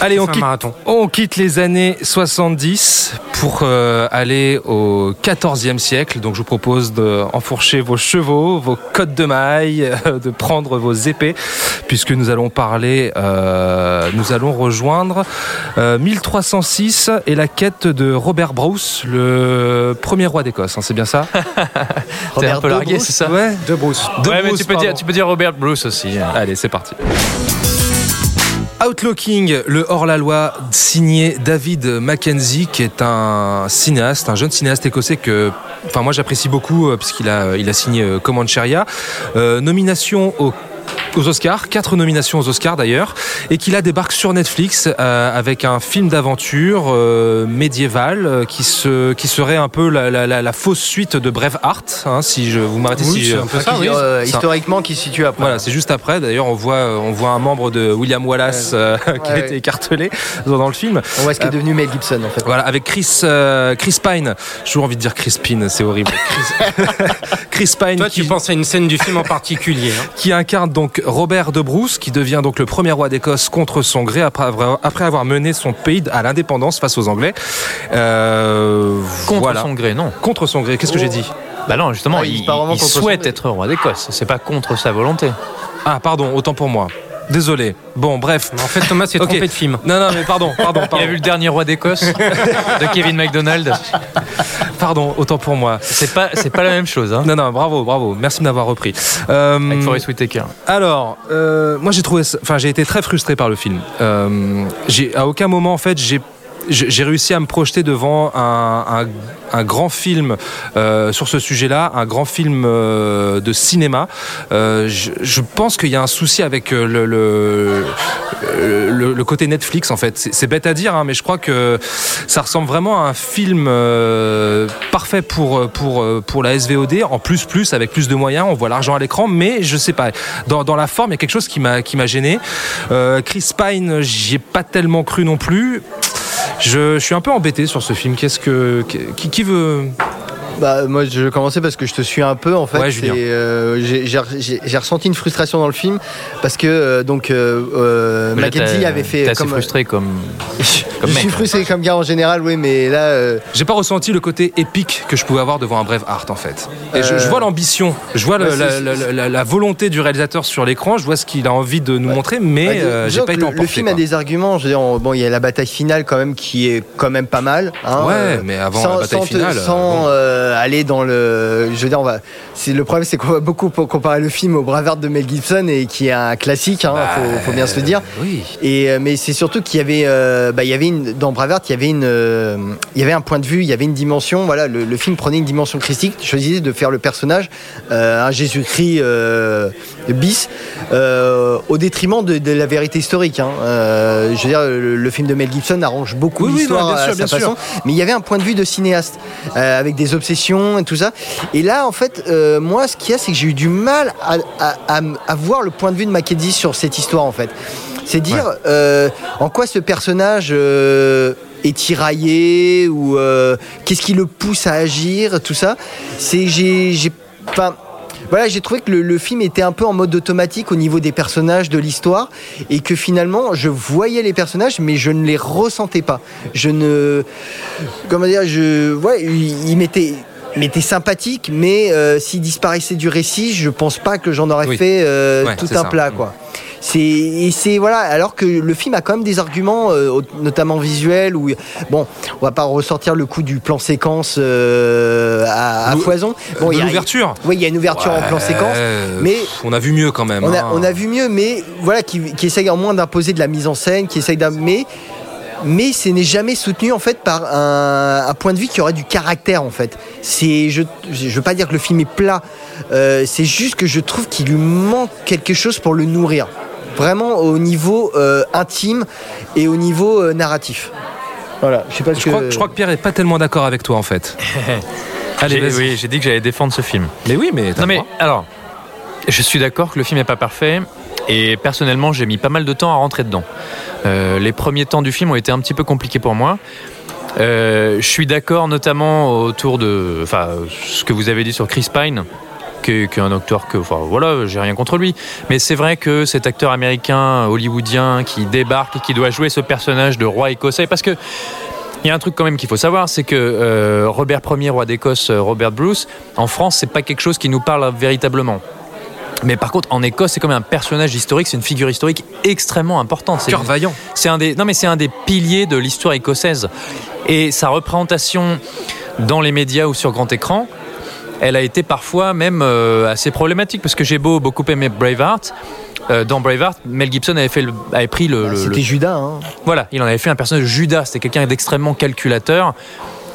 Allez, on quitte, marathon. on quitte les années 70 pour euh, aller au 14e siècle. Donc je vous propose d'enfourcher vos chevaux, vos cottes de mailles, euh, de prendre vos épées, puisque nous allons parler, euh, nous allons rejoindre euh, 1306 et la quête de Robert Bruce, le premier roi d'Écosse. hein, c'est bien ça? T'es Robert un peu De largué, Bruce c'est ça? Ouais, de Bruce. De Ouais, mais tu peux, dire, pardon. tu peux dire Robert Bruce aussi. hein. Allez, c'est parti. Outlooking, le hors-la-loi signé David Mackenzie, qui est un cinéaste, un jeune cinéaste écossais que, enfin moi j'apprécie beaucoup euh, puisqu'il a, il a signé euh, Comancheria. Euh, nomination au aux Oscars, quatre nominations aux Oscars d'ailleurs, et qui là débarque sur Netflix euh, avec un film d'aventure euh, médiéval euh, qui, se, qui serait un peu la, la, la, la fausse suite de Braveheart, hein, si je vous m'arrêtez Oui, si c'est je- un peu Qui, ça, oui. euh, historiquement, qui se situe après. voilà, c'est juste après. D'ailleurs, on voit, on voit un membre de William Wallace euh, qui a Ouais. été écartelé dans dans le film. On voit ce qui est devenu Mel Gibson en fait. Voilà, avec Chris, euh, Chris Pine. J'ai toujours envie de dire Chris Pine, c'est horrible. Chris, Chris Pine Toi, qui, tu penses à une scène du film en particulier. hein. qui incarne donc Robert de Bruce, qui devient donc le premier roi d'Écosse contre son gré après avoir, après avoir mené son pays à l'indépendance face aux Anglais. Euh, Contre voilà. son gré, non. Contre son gré. Qu'est-ce que j'ai dit Bah non, justement, Ah, il il, il son souhaite être roi d'Écosse. C'est pas contre sa volonté. Ah, pardon, autant pour moi. Désolé. Bon, bref. En fait, Thomas s'est trompé de film. Non, non, mais pardon, pardon, Il a pardon. vu le dernier roi d'Écosse de Kevin McDonald. Pardon, autant pour moi. C'est pas, c'est pas la même chose. Hein. Non, non, bravo, bravo. Merci de m'avoir repris. Euh, Avec Forest Whitaker. alors, euh, moi j'ai trouvé, enfin j'ai été très frustré par le film. Euh, j'ai à aucun moment en fait j'ai j'ai réussi à me projeter devant un, grand film euh, sur ce sujet-là, un grand film euh, de cinéma. Euh, je, pense qu'il y a un souci avec le, côté Netflix en fait. C'est bête à dire, hein, mais je crois que ça ressemble vraiment à un film parfait pour, la SVOD, en plus plus, avec plus de moyens, on voit l'argent à l'écran, mais je sais pas, dans, dans la forme, il y a quelque chose qui m'a gêné. Chris Pine, j'y ai pas tellement cru non plus. Je, je suis un peu embêté sur ce film. Qu'est-ce que qui, qui veut Bah, moi, je vais commencer parce que je te suis un peu en fait. Ouais, euh, j'ai- ressenti une frustration dans le film parce que euh, donc euh, euh, là, Mackenzie avait fait T'es assez comme frustré comme. je suis mec. frustré comme gars en général, oui, mais là, J'ai pas ressenti le côté épique que je pouvais avoir devant un bref art en fait. Et je, je vois l'ambition, je vois ouais, la, c'est- la- la- la volonté du réalisateur sur l'écran, je vois ce qu'il a envie de nous montrer, mais bah, j'ai pas été le, emporté. le film a des arguments. Je veux dire, on- bon, il y a la bataille finale quand même qui est quand même pas mal. hein, Ouais, mais avant sans, la bataille sans te- finale, euh, sans bon. Euh, aller dans le, je veux dire, on va. C'est le problème, c'est qu'on va beaucoup comparer le film au Braveheart de Mel Gibson et qui est un classique. Hein, faut, faut bien se le dire. Oui. Et euh, mais c'est surtout qu'il y avait, euh, bah, il y avait une, dans Braveheart, il y avait une, euh, il y avait un point de vue, il y avait une dimension. Voilà, le, le film prenait une dimension christique. Choisissait de faire le personnage euh, un Jésus-Christ euh, bis euh, au détriment de, de la vérité historique. Hein. Euh, je veux dire, le, le film de Mel Gibson arrange beaucoup Oui, l'histoire à sa sûr. façon, mais il y avait un point de vue de cinéaste euh, avec des obsessions et tout ça. Et là, en fait, euh, moi, ce qu'il y a, c'est que j'ai eu du mal à, à- à- à voir le point de vue de Mackenzie sur cette histoire, en fait. C'est dire euh, en quoi ce personnage euh, est tiraillé ou qu'est-ce qui le pousse à agir, tout ça. C'est j'ai j'ai enfin voilà, j'ai trouvé que le, le film était un peu en mode automatique au niveau des personnages, de l'histoire, et que finalement, je voyais les personnages, mais je ne les ressentais pas. Je ne, comment dire, je, ouais, il, il m'était, il m'était sympathique, mais euh, s'il disparaissait du récit, je pense pas que j'en aurais Oui. fait euh, Ouais, tout un ça. plat, quoi. C'est et c'est voilà alors que le film a quand même des arguments euh, notamment visuels où bon on va pas ressortir le coup du plan séquence euh, à, à foison bon il y a- l'ouverture. oui il y a une ouverture en plan séquence mais on a vu mieux quand même. on a, hein. on a vu mieux, mais voilà, qui, qui essaye en moins d'imposer de la mise en scène, qui essaye d'am- mais mais ce n'est jamais soutenu en fait par un, un point de vue qui aurait du caractère en fait. C'est, je, je veux pas dire que le film est plat, euh, c'est juste que je trouve qu'il lui manque quelque chose pour le nourrir, vraiment au niveau euh, intime et au niveau euh, narratif. Voilà, je sais pas ce Je que. crois, je crois que Pierre est pas tellement d'accord avec toi en fait. Allez, oui, j'ai dit que j'allais défendre ce film. Mais oui, mais Non mais droit. alors, je suis d'accord que le film n'est pas parfait Et personnellement, j'ai mis pas mal de temps à rentrer dedans. Euh, les premiers temps du film ont été un petit peu compliqués pour moi. Euh, je suis d'accord notamment autour de enfin, ce que vous avez dit sur Chris Pine, qui est, qui est un acteur que, enfin voilà, j'ai rien contre lui. Mais c'est vrai que cet acteur américain, hollywoodien, qui débarque et qui doit jouer ce personnage de roi écossais, parce que il y a un truc quand même qu'il faut savoir, c'est que euh, Robert Ier, roi d'Écosse, euh, Robert Bruce, en France, c'est pas quelque chose qui nous parle véritablement. Mais par contre, en Écosse, c'est quand même un personnage historique, c'est une figure historique extrêmement importante. C'est Cœur vaillant. C'est un des, non mais c'est un des piliers de l'histoire écossaise. Et sa représentation dans les médias ou sur grand écran, elle a été parfois même euh, assez problématique parce que j'ai beau beaucoup aimer Braveheart. euh, dans Braveheart, Mel Gibson avait, fait le- avait pris le. le- C'était le- Judas. Hein. voilà, il en avait fait un personnage de Judas. C'était quelqu'un d'extrêmement calculateur.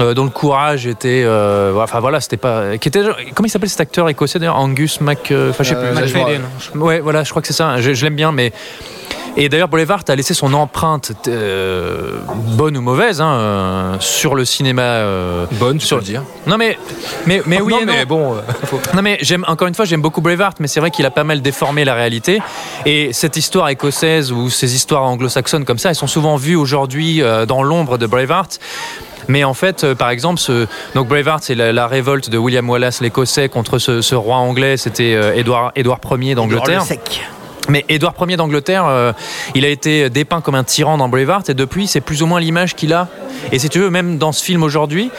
euh, dont le courage était, euh, enfin voilà, c'était pas, qui était, comment il s'appelle cet acteur écossais d'ailleurs, Angus Mac, euh, enfin je sais Euh, plus, McFadden. ouais, voilà, je crois que c'est ça. Je, je l'aime bien, mais et d'ailleurs Braveheart a laissé son empreinte, euh, bonne ou mauvaise, hein, euh, sur le cinéma. euh, Bonne, tu sur peux le dire. Non mais, mais, mais oui non, et non. mais bon. euh, Non mais j'aime encore une fois j'aime beaucoup Braveheart mais c'est vrai qu'il a pas mal déformé la réalité et cette histoire écossaise ou ces histoires anglo-saxonnes comme ça elles sont souvent vues aujourd'hui euh, dans l'ombre de Braveheart mais en fait, euh, par exemple, ce, donc Braveheart, c'est la, la révolte de William Wallace, l'Écossais, contre ce, ce roi anglais. C'était euh, Édouard, Édouard Ier d'Angleterre. Mais Édouard Ier d'Angleterre, euh, il a été dépeint comme un tyran dans Braveheart et depuis, c'est plus ou moins l'image qu'il a. Et si tu veux, même dans ce film aujourd'hui,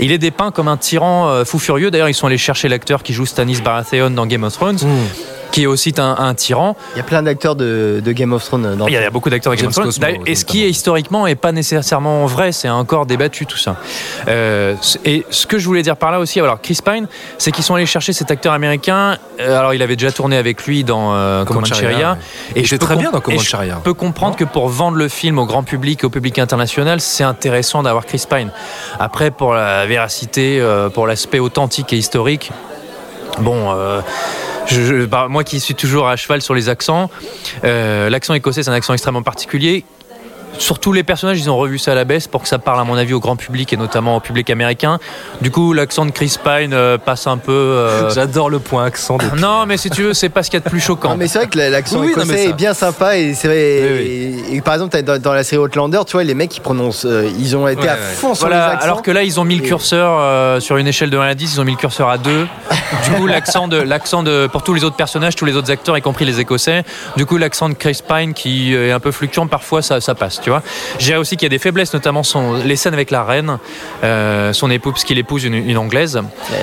il est dépeint comme un tyran euh, fou furieux. D'ailleurs, ils sont allés chercher l'acteur qui joue Stannis Baratheon dans Game of Thrones, qui est aussi un, un tyran. Il y a plein d'acteurs de, de Game of Thrones dans Il y a beaucoup d'acteurs de Game of Thrones. Cosmo, Et ce qui est historiquement est pas nécessairement vrai, c'est encore débattu tout ça. Euh, et ce que je voulais dire par là aussi, alors Chris Pine, c'est qu'ils sont allés chercher cet acteur américain. Euh, alors il avait déjà tourné avec lui dans euh, Comancheria, Comancheria. ouais. Et Il peux très bien dans Comancheria. Je peux comprendre que pour vendre le film au grand public, au public international, c'est intéressant d'avoir Chris Pine. Après, pour la véracité, euh, pour l'aspect authentique et historique, bon. euh, je- je- bah, moi qui suis toujours à cheval sur les accents, euh, l'accent écossais c'est un accent extrêmement particulier. Surtout les personnages, ils ont revu ça à la baisse pour que ça parle à mon avis au grand public et notamment au public américain. Du coup, l'accent de Chris Pine euh, passe un peu. euh, J'adore le point accent. Des... Non, mais si tu veux, c'est pas ce qu'il y a de plus choquant. Non, mais c'est vrai que l'accent Oui, oui, non, mais écossais ça- est bien sympa et c'est vrai. Oui, Et, et par exemple, t'as- dans, dans la série Outlander, tu vois, les mecs qui prononcent, euh, ils ont été Ouais, à ouais. fond sur Voilà, les accents. alors que là, ils ont mis le Et- curseur euh, sur une échelle de 1 à 10, ils ont mis le curseur à 2. Du coup, l'accent de, l'accent de, pour tous les autres personnages, tous les autres acteurs, y compris les Écossais, du coup, l'accent de Chris Pine qui est un peu fluctuant, parfois ça, ça passe, tu vois. Je dirais aussi qu'il y a des faiblesses, notamment son, les scènes avec la reine, euh, son époux, parce qu'il épouse une, une anglaise.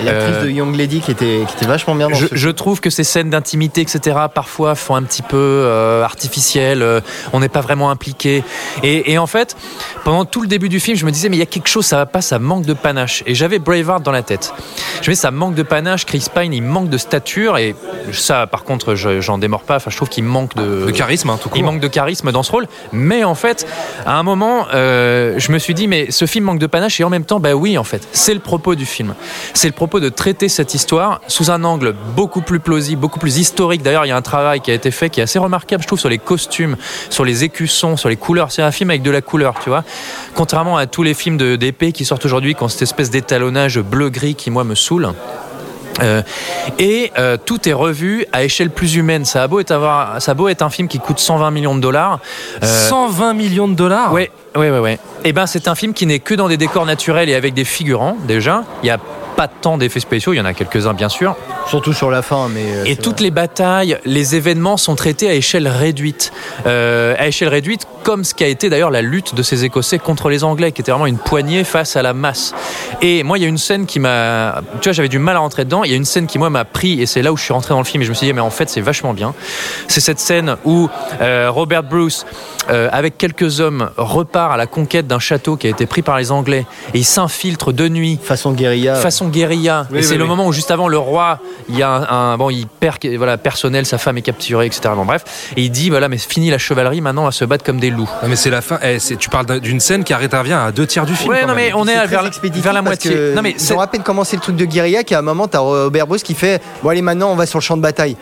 L'actrice Euh, de Young Lady qui était, qui était vachement bien dans je, ce je trouve que ces scènes d'intimité, etc., parfois font un petit peu euh, artificielles. euh, on n'est pas vraiment impliqué. Et, et en fait, pendant tout le début du film, je me disais, mais il y a quelque chose, ça va pas, ça manque de panache. Et j'avais Braveheart dans la tête. Je me disais, ça manque de panache. Chris Pine, il manque de stature. Et ça, par contre, je- j'en démords pas. Enfin, je trouve qu'il manque de, De charisme, hein, tout il court. manque de charisme dans ce rôle. Mais en fait, à un moment, euh, je me suis dit, mais ce film manque de panache. Et en même temps, bah oui, en fait, c'est le propos du film. C'est le propos de traiter cette histoire sous un angle beaucoup plus plausible, beaucoup plus historique. D'ailleurs, il y a un travail qui a été fait qui est assez remarquable, je trouve, sur les costumes, sur les écussons, sur les couleurs. C'est un film avec de la couleur, tu vois. Contrairement à tous les films d'épée qui sortent aujourd'hui, qui ont cette espèce d'étalonnage bleu-gris qui, moi, me saoule. Euh, et euh, tout est revu à échelle plus humaine. Ça a beau être, avoir, ça a beau être un film qui coûte 120 millions de dollars. euh, 120 millions de dollars Ouais, ouais, ouais, ouais. Et ben, c'est un film qui n'est que dans des décors naturels et avec des figurants, déjà. Il n'y a pas tant d'effets spéciaux, il y en a quelques-uns, bien sûr. Surtout sur la fin, mais. euh, Et toutes vrai. les batailles, les événements sont traités à échelle réduite. Euh, à échelle réduite, comme ce qui a été d'ailleurs la lutte de ces Écossais contre les Anglais, qui était vraiment une poignée face à la masse. Et moi, il y a une scène qui m'a... Tu vois, j'avais du mal à rentrer dedans. Il y a une scène qui, moi, m'a pris, et c'est là où je suis rentré dans le film, et je me suis dit, mais en fait, c'est vachement bien. C'est cette scène où euh, Robert Bruce, euh, avec quelques hommes, repart à la conquête d'un château qui a été pris par les Anglais, et il s'infiltre de nuit Façon guérilla. façon guérilla. Oui, et c'est oui, le moment où juste avant le roi, il y a un, un- bon, il perd voilà personnel, sa femme est capturée, etc. Bon bref, et il dit voilà mais fini la chevalerie, maintenant on va se battre comme des loups. Non, mais c'est la fin. eh, c'est- tu parles d'un- d'une scène qui intervient à deux tiers du film. Ouais non mais on est très vers, vers la moitié. Non mais ils ont à peine commencé le truc de guérilla qu'à un moment t'as Robert Bruce qui fait bon allez maintenant on va sur le champ de bataille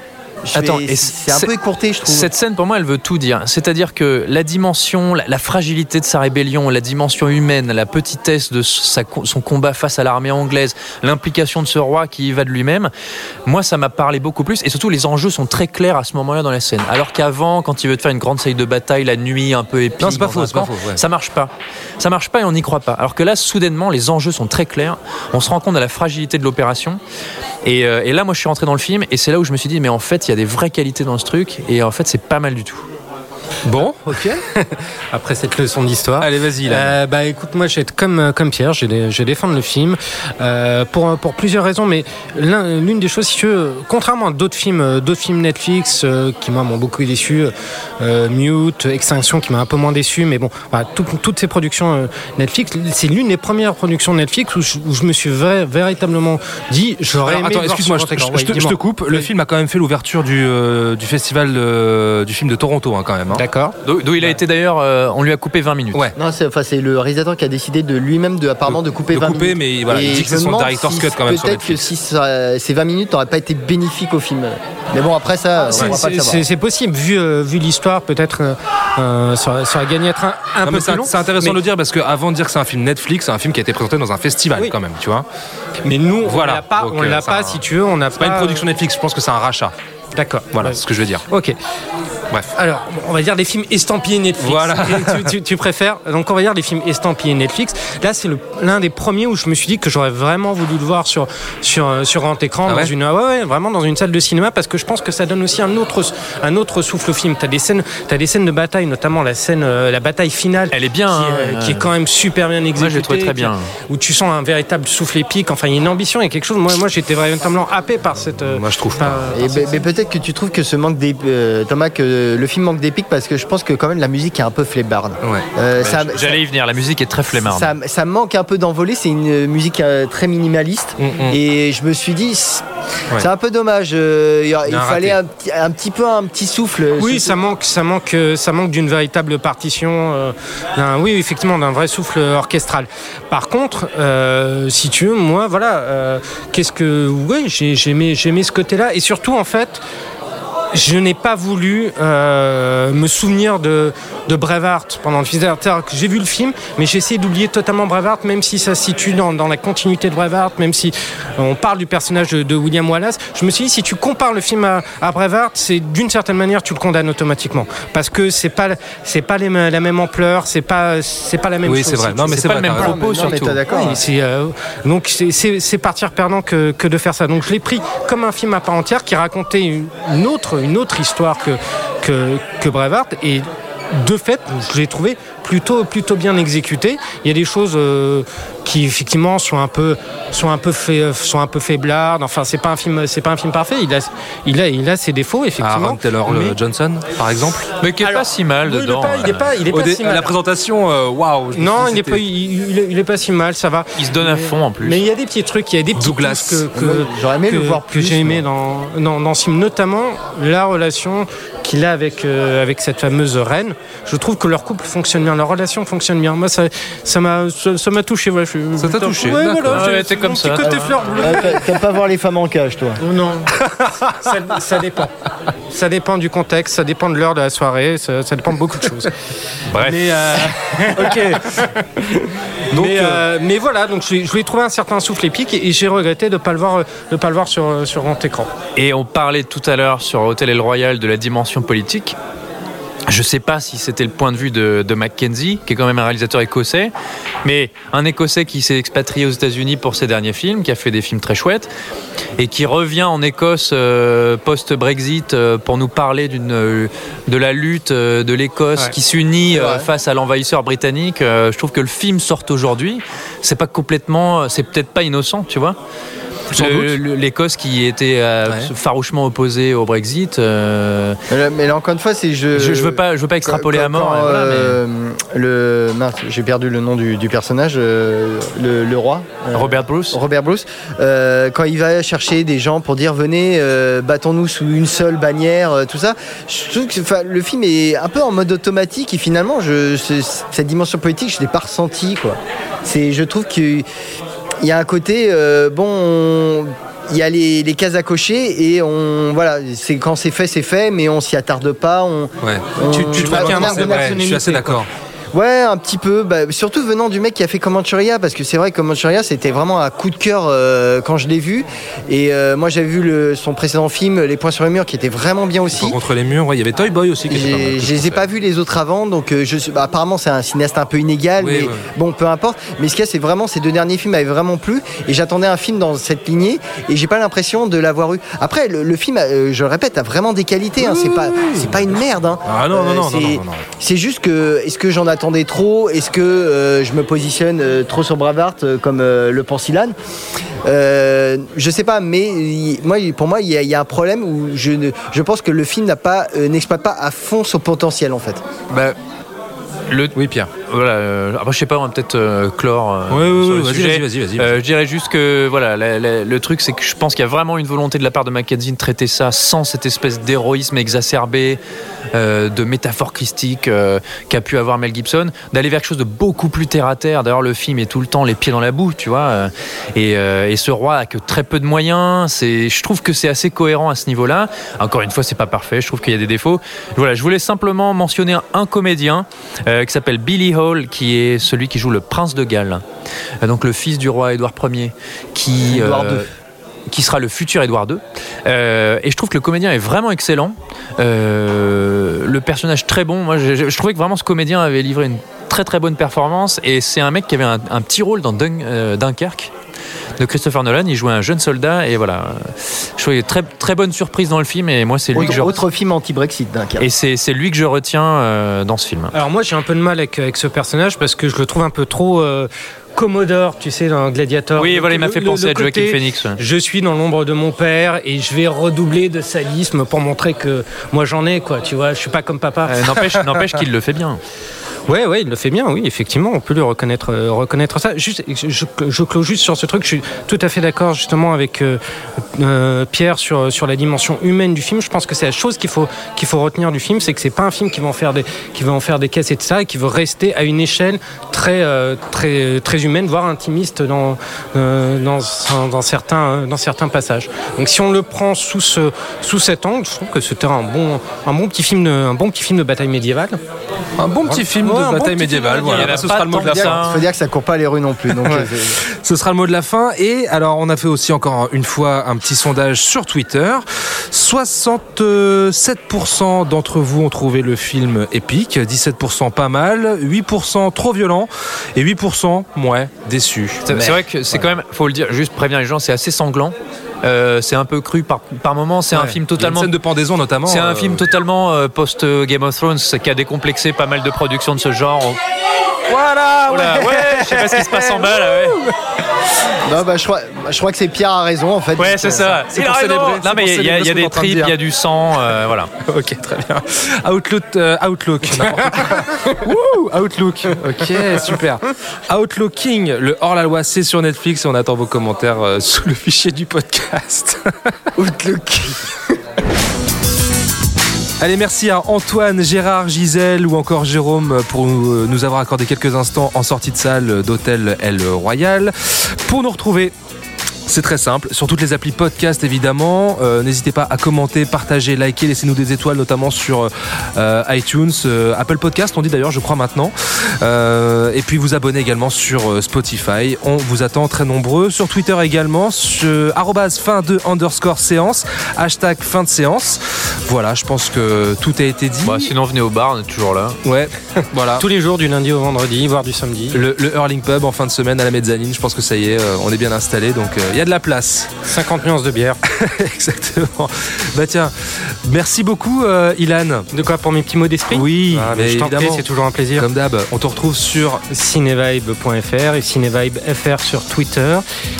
Je Attends, c'est un peu écourté, je trouve. Cette scène, pour moi, elle veut tout dire. C'est-à-dire que la dimension, la, la fragilité de sa rébellion, la dimension humaine, la petitesse de sa- son combat face à l'armée anglaise, l'implication de ce roi qui y va de lui-même, moi, ça m'a parlé beaucoup plus. Et surtout, les enjeux sont très clairs à ce moment-là dans la scène. Alors qu'avant, quand il veut te faire une grande scène de bataille, la nuit un peu épique, Non, c'est pas faux, c'est pas camp, faux, ouais. ça marche pas. Ça marche pas et on n'y croit pas. Alors que là, soudainement, les enjeux sont très clairs. On se rend compte de la fragilité de l'opération. Et, euh, et là, moi, je suis rentré dans le film et c'est là où je me suis dit, mais en fait, il y a des vraies qualités dans ce truc et en fait, c'est pas mal du tout. Bon, ok. Après cette leçon d'histoire. Allez, vas-y. Euh, bah écoute, moi je vais être comme, euh, comme Pierre, je vais, je vais défendre le film euh, pour, pour plusieurs raisons, mais l'un- l'une des choses, si tu veux, contrairement à d'autres films, d'autres films Netflix euh, qui moi m'ont beaucoup déçu, Mute, Extinction qui m'a un peu moins déçu, mais bon, voilà, tout- toutes ces productions Netflix, c'est l'une des premières productions Netflix où je, où je me suis vrai- véritablement dit, j'aurais Alors, aimé attends, excuse-moi, je, je- te, Ouais, je te dis-moi. coupe. Le film a quand même fait l'ouverture du, du festival du film de Toronto, hein, quand même. hein. D'accord. D'où il a été d'ailleurs, euh, on lui a coupé 20 minutes. Ouais. Non, c'est enfin, c'est le réalisateur qui a décidé de lui-même de, apparemment de couper de 20 couper, minutes. mais voilà, il dit que c'est son director's si cut quand même Peut-être que Netflix. si ça- ces 20 minutes n'auraient pas été bénéfiques au film. Mais bon, après ça, on C'est- possible, vu, euh, vu l'histoire, peut-être euh, euh, ça, aurait- ça aurait gagné à être un, un Non, peu mais plus c'est long. c'est intéressant mais, de le dire parce qu'avant de dire que c'est un film Netflix, c'est un film qui a été présenté dans un festival Oui. quand même, tu vois. mais nous, Voilà. on l'a pas, Donc, on l'a pas si tu veux, on n'a pas une production Netflix, je pense que c'est un rachat. D'accord. Voilà, c'est ce que je veux dire. Ok. Bref. Alors, on va dire des films estampillés Netflix. Voilà. Tu, tu- tu préfères Donc, on va dire des films estampillés Netflix. Là, c'est l'un des premiers où je me suis dit que j'aurais vraiment voulu le voir sur sur euh, sur grand écran, Ah dans ouais une ah ouais, ouais, vraiment dans une salle de cinéma, parce que je pense que ça donne aussi un autre un autre souffle au film. T'as des scènes, t'as des scènes de bataille, notamment la scène, euh, la bataille finale. Elle est bien, qui, hein, euh, euh, qui est quand même super bien exécutée. Moi, je l'ai trouvé très bien. Où tu sens un véritable souffle épique. Enfin, il y a une ambition, il y a quelque chose. Moi, moi, j'étais véritablement happé par cette. euh, Moi, je trouve par- pas. Et mais peut-être que tu trouves que ce manque euh, Thomas, que le film manque d'épique parce que je pense que quand même la musique est un peu flébarde. Ouais. Euh, Bah, J'allais y venir, la musique est très flemmarde. ça, ça manque un peu d'envolée, c'est une musique euh, très minimaliste. Mm, mm. Et je me suis dit, c'est Ouais. un peu dommage. euh, il fallait un, petit- un petit peu un petit souffle. Oui, ça manque, ça manque, euh, ça manque d'une véritable partition. euh, d'un- oui, effectivement, d'un vrai souffle orchestral. Par contre, euh, si tu veux, moi, voilà, euh, qu'est-ce que, ouais, j'ai j'ai aimé, j'ai aimé ce côté-là, et surtout, en fait. Je n'ai pas voulu euh, me souvenir de, de Braveheart pendant le film. C'est-à-dire que J'ai vu le film, mais j'ai essayé d'oublier totalement Braveheart, même si ça se situe dans, dans la continuité de Braveheart, même si on parle du personnage de, de William Wallace. Je me suis dit, si tu compares le film à, à Braveheart, c'est d'une certaine manière, tu le condamnes automatiquement. Parce que c'est pas, c'est pas les, la même ampleur, c'est pas, c'est pas la même Oui, chose. c'est vrai. Non, mais c'est pas vrai. le même propos, surtout. d'accord. Oui, c'est, euh, donc c'est- c'est c'est partir perdant que, que de faire ça. Donc je l'ai pris comme un film à part entière qui racontait une autre, une autre histoire que, que, que. Et de fait, je l'ai trouvé plutôt, plutôt bien exécuté. Il y a des choses euh, qui effectivement sont un peu, sont un peu, fait, sont un peu faiblardes. Enfin, c'est pas un film, c'est pas un film parfait. Il a, il a, il a ses défauts effectivement. Aaron Taylor mais- Johnson, par exemple. Mais qui est pas si mal Oui, il est pas, il est pas, il est Au pas si mal. la présentation, euh, waouh. me Non, il dit, est pas, il, il est- pas si mal, ça va. Il se donne à fond en plus. Mais il y a des petits trucs, il y a des petits Douglas. que, j'aurais aimé que- le voir que plus, j'ai aimé dans, dans, dans ce film, notamment la relation qu'il a avec, euh, avec cette fameuse reine. Je trouve que leur couple fonctionne bien, leur relation fonctionne bien. Moi, ça ça m'a ça, ça m'a touché. Voilà, je- Ça t'a touché, Ouais, voilà, Ouais, j'ai- t'es comme petit ça. côté fleur bleue. Ah, t'a- T'aimes pas voir les femmes en cage, toi Non, ça, ça dépend. Ça dépend du contexte, ça dépend de l'heure de la soirée, ça, ça dépend de beaucoup de choses. Bref. Mais, euh, Donc, mais, euh, euh, mais voilà, donc je, je voulais trouver un certain souffle épique et, et j'ai regretté de ne pas le voir, de pas le voir sur, sur grand écran. Et on parlait tout à l'heure sur Hôtel et le Royal de la dimension politique. Je sais pas si c'était le point de vue de, de Mackenzie, qui est quand même un réalisateur écossais, mais un écossais qui s'est expatrié aux États-Unis pour ses derniers films, qui a fait des films très chouettes, et qui revient en Écosse euh, post-Brexit euh, pour nous parler d'une euh, de la lutte euh, de l'Écosse Ouais. qui s'unit euh, face à l'envahisseur britannique. Euh, je trouve que le film sort aujourd'hui. C'est pas complètement, c'est peut-être pas innocent, tu vois. L'Écosse qui était euh, Ouais. farouchement opposée au Brexit. euh, mais là, mais là, encore une fois, c'est je. je, je veux pas, je veux pas extrapoler Quand- à mort. quand, voilà, mais- euh, Le mince, j'ai perdu le nom du, du personnage, euh, le, le roi. euh, Robert Bruce. Robert Bruce, euh, quand il va chercher des gens pour dire venez, euh, battons-nous sous une seule bannière, euh, tout ça, je trouve que enfin, le film est un peu en mode automatique et finalement, je, cette dimension politique, je l'ai pas ressentie. Quoi. C'est, je trouve que il y a un côté, euh, bon, on- il y a les, les cases à cocher et on voilà, c'est quand c'est fait, c'est fait, mais on s'y attarde pas. On, Ouais. on- Tu- tu trouves on qu'il y a un manque de Ouais, je suis assez d'accord. Ouais, un petit peu. Bah, surtout venant du mec qui a fait Comanchuria, parce que c'est vrai que Comanchuria, c'était vraiment un coup de cœur euh, quand je l'ai vu. Et euh, moi, j'avais vu le, son précédent film, Les Points sur les murs, qui était vraiment bien aussi. Contre les murs, ouais, il y avait Toy Boy aussi qui était pas mal, Je les ai pas vus les autres avant, donc euh, je bah, apparemment c'est un cinéaste un peu inégal, Oui, mais ouais. bon, peu importe. Mais ce qu'il y a, c'est vraiment ces deux derniers films m'avaient vraiment plu, et j'attendais un film dans cette lignée, et j'ai pas l'impression de l'avoir eu. Après, le, le film, je le répète, a vraiment des qualités. hein, c'est pas, c'est pas une merde. hein. Ah non, non, non, non, c'est- non, non, non. C'est juste que, est-ce que j'en attendais trop Est-ce que euh, je me positionne euh, trop sur Bravart euh, comme euh, le pense Ilan? Euh, Je sais pas, mais moi, pour moi, il y, a- il y a un problème où je, ne- je pense que le film n'a pas, euh, n'exploite pas à fond son potentiel en fait. Bah, le, Oui, Pierre. Voilà, euh, après, je sais pas, on va peut-être euh, clore sur ouais, le vas-y, sujet. vas-y, Euh, je dirais juste que voilà, la- la- le truc, c'est que je pense qu'il y a vraiment une volonté de la part de Mackenzie de traiter ça sans cette espèce d'héroïsme exacerbé, euh, de métaphore christique euh, qu'a pu avoir Mel Gibson, d'aller vers quelque chose de beaucoup plus terre à terre. D'ailleurs, le film est tout le temps les pieds dans la boue, tu vois. et, euh, et ce roi a que très peu de moyens. C'est, je trouve que c'est assez cohérent à ce niveau-là. Encore une fois, c'est pas parfait. Je trouve qu'il y a des défauts. Voilà, je voulais simplement mentionner un, comédien qui s'appelle Billy Hall, qui est celui qui joue le prince de Galles, donc le fils du roi Édouard Ier, qui euh, II. qui sera le futur Édouard II. Euh, et je trouve que le comédien est vraiment excellent. Euh, le personnage très bon. Moi, je, je- je trouvais que vraiment ce comédien avait livré une très très bonne performance. Et c'est un mec qui avait un, un petit rôle dans Dun- euh, Dunkerque de Christopher Nolan. Il jouait un jeune soldat. Et voilà, je trouvais très très bonne surprise dans le film. Et moi, c'est lui Autre, que je autre film anti-Brexit d'un cas. et c'est c'est lui que je retiens euh, dans ce film. Alors moi j'ai un peu de mal avec, avec ce personnage parce que je le trouve un peu trop euh, Commodore, tu sais, dans Gladiator. Oui, voilà, il m'a fait le- penser le à Joaquin côté, Phoenix. ouais. Je suis dans l'ombre de mon père et je vais redoubler de sadisme pour montrer que moi j'en ai, quoi. Tu vois, je suis pas comme papa. Euh, N'empêche n'empêche qu'il le fait bien. Ouais, ouais, il le fait bien, oui, effectivement, on peut lui reconnaître, euh, reconnaître ça. Juste, je, je, clôt juste sur ce truc, je suis tout à fait d'accord justement avec euh, euh, Pierre sur, sur la dimension humaine du film. Je pense que c'est la chose qu'il faut, qu'il faut retenir du film, c'est que c'est pas un film qui va en faire des, qui va en faire des caisses et de ça, et qui veut rester à une échelle très, euh, très, très humaine, voire intimiste dans, euh, dans, dans, certains, dans certains passages. Donc si on le prend sous, ce, sous cet angle, je trouve que c'était un bon, un bon petit film un bon petit film de bataille médiévale. Un bon petit film Ouais, de bon bataille médiévale. Voilà, ce sera le mot de la fin. que Il faut dire que ça court pas les rues non plus. Donc, euh, Ce sera le mot de la fin. Et alors, on a fait aussi encore une fois un petit sondage sur Twitter. 67% d'entre vous ont trouvé le film épique, 17% pas mal, 8% trop violent et 8% ouais, déçu. C'est c'est vrai que c'est quand même, faut le dire, juste prévenir les gens, c'est assez sanglant. Euh, c'est un peu cru par, par moment. C'est un Ouais. film Il y a une totalement. scène de pendaison notamment. C'est un euh, film totalement euh, post Game of Thrones qui a décomplexé pas mal de productions de ce genre. Voilà, Oh là, ouais, je sais pas ce qui se passe en bas là. Ouais, Non, bah, je, crois, je crois que c'est Pierre a raison en fait. ouais c'est euh, ça. c'est pour célébrer- Non mais il y a, y des tripes, il y a du sang, euh, voilà. Ok, très bien. Outlook, euh, Outlook. Wouh, Outlook. Ok, super. Outlooking, le hors-la-loi, c'est sur Netflix et on attend vos commentaires euh, sous le fichier du podcast. Outlook. Allez, merci à Antoine, Gérard, Gisèle ou encore Jérôme pour nous, nous avoir accordé quelques instants en sortie de salle d'hôtel El Royal. Pour nous retrouver, c'est très simple, sur toutes les applis podcast évidemment. Euh, N'hésitez pas à commenter, partager, liker, laissez-nous des étoiles notamment sur euh, iTunes, euh, Apple Podcast, on dit d'ailleurs je crois maintenant. Euh, et puis vous abonner également sur euh, Spotify. On vous attend très nombreux. Sur Twitter également, sur arrobase fin de underscore séance, hashtag fin de séance. Voilà, je pense que tout a été dit. Bah, sinon venez au bar, on est toujours là. Ouais, voilà. Tous les jours, du lundi au vendredi, voire du samedi. Le, le Hurling Pub en fin de semaine à la mezzanine, je pense que ça y est, euh, on est bien installé, donc euh, il y a de la place. 50 nuances de bière. Exactement. Bah tiens, merci beaucoup euh, Ilan. De quoi pour mes petits mots d'esprit Oui, Ah, mais mais je t'en prie, évidemment. c'est toujours un plaisir. Comme d'hab, on te retrouve sur cinevibe.fr et cinevibe.fr sur Twitter.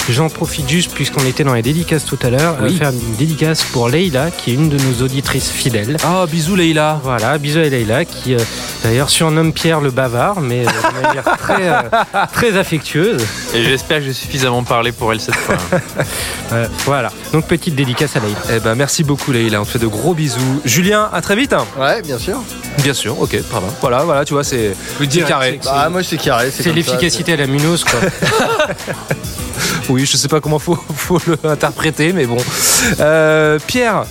J'en profite juste, puisqu'on était dans les dédicaces tout à l'heure, Oui. à faire une dédicace pour Leïla, qui est une de nos auditrices fidèles. Ah, bisous Leïla. Voilà, bisous à Leïla, qui euh, d'ailleurs surnomme Pierre le bavard, mais euh, de manière très, euh, très affectueuse. Et j'espère que j'ai suffisamment parlé pour elle cette fois. Euh, voilà, donc petite dédicace à Leïla. Eh ben merci beaucoup Leïla, on te fait de gros bisous. Julien, à très vite. hein. Ouais, bien sûr. Bien sûr, ok, pardon. Voilà, voilà, tu vois, c'est carré. c'est- Bah, moi, c'est carré. C'est l'efficacité à la mineuse, quoi. Oui, je sais pas comment faut, faut l'interpréter, mais bon. Euh, Pierre,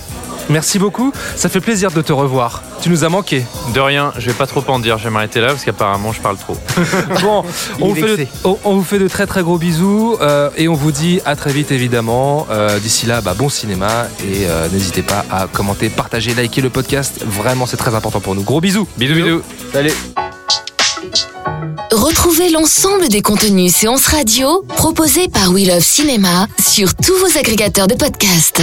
merci beaucoup. Ça fait plaisir de te revoir. Tu nous as manqué. De rien, je vais pas trop en dire, je vais m'arrêter là parce qu'apparemment je parle trop. Bon, on vous, fait de, vexé. on- on vous fait de très très gros bisous euh, et on vous dit à très vite évidemment. Euh, D'ici là, bah, bon cinéma et euh, n'hésitez pas à commenter, partager, liker le podcast. Vraiment, c'est très important pour nous. Gros bisous. Bisous, bisous. Salut. Retrouvez l'ensemble des contenus séances radio proposés par We Love Cinéma sur tous vos agrégateurs de podcasts.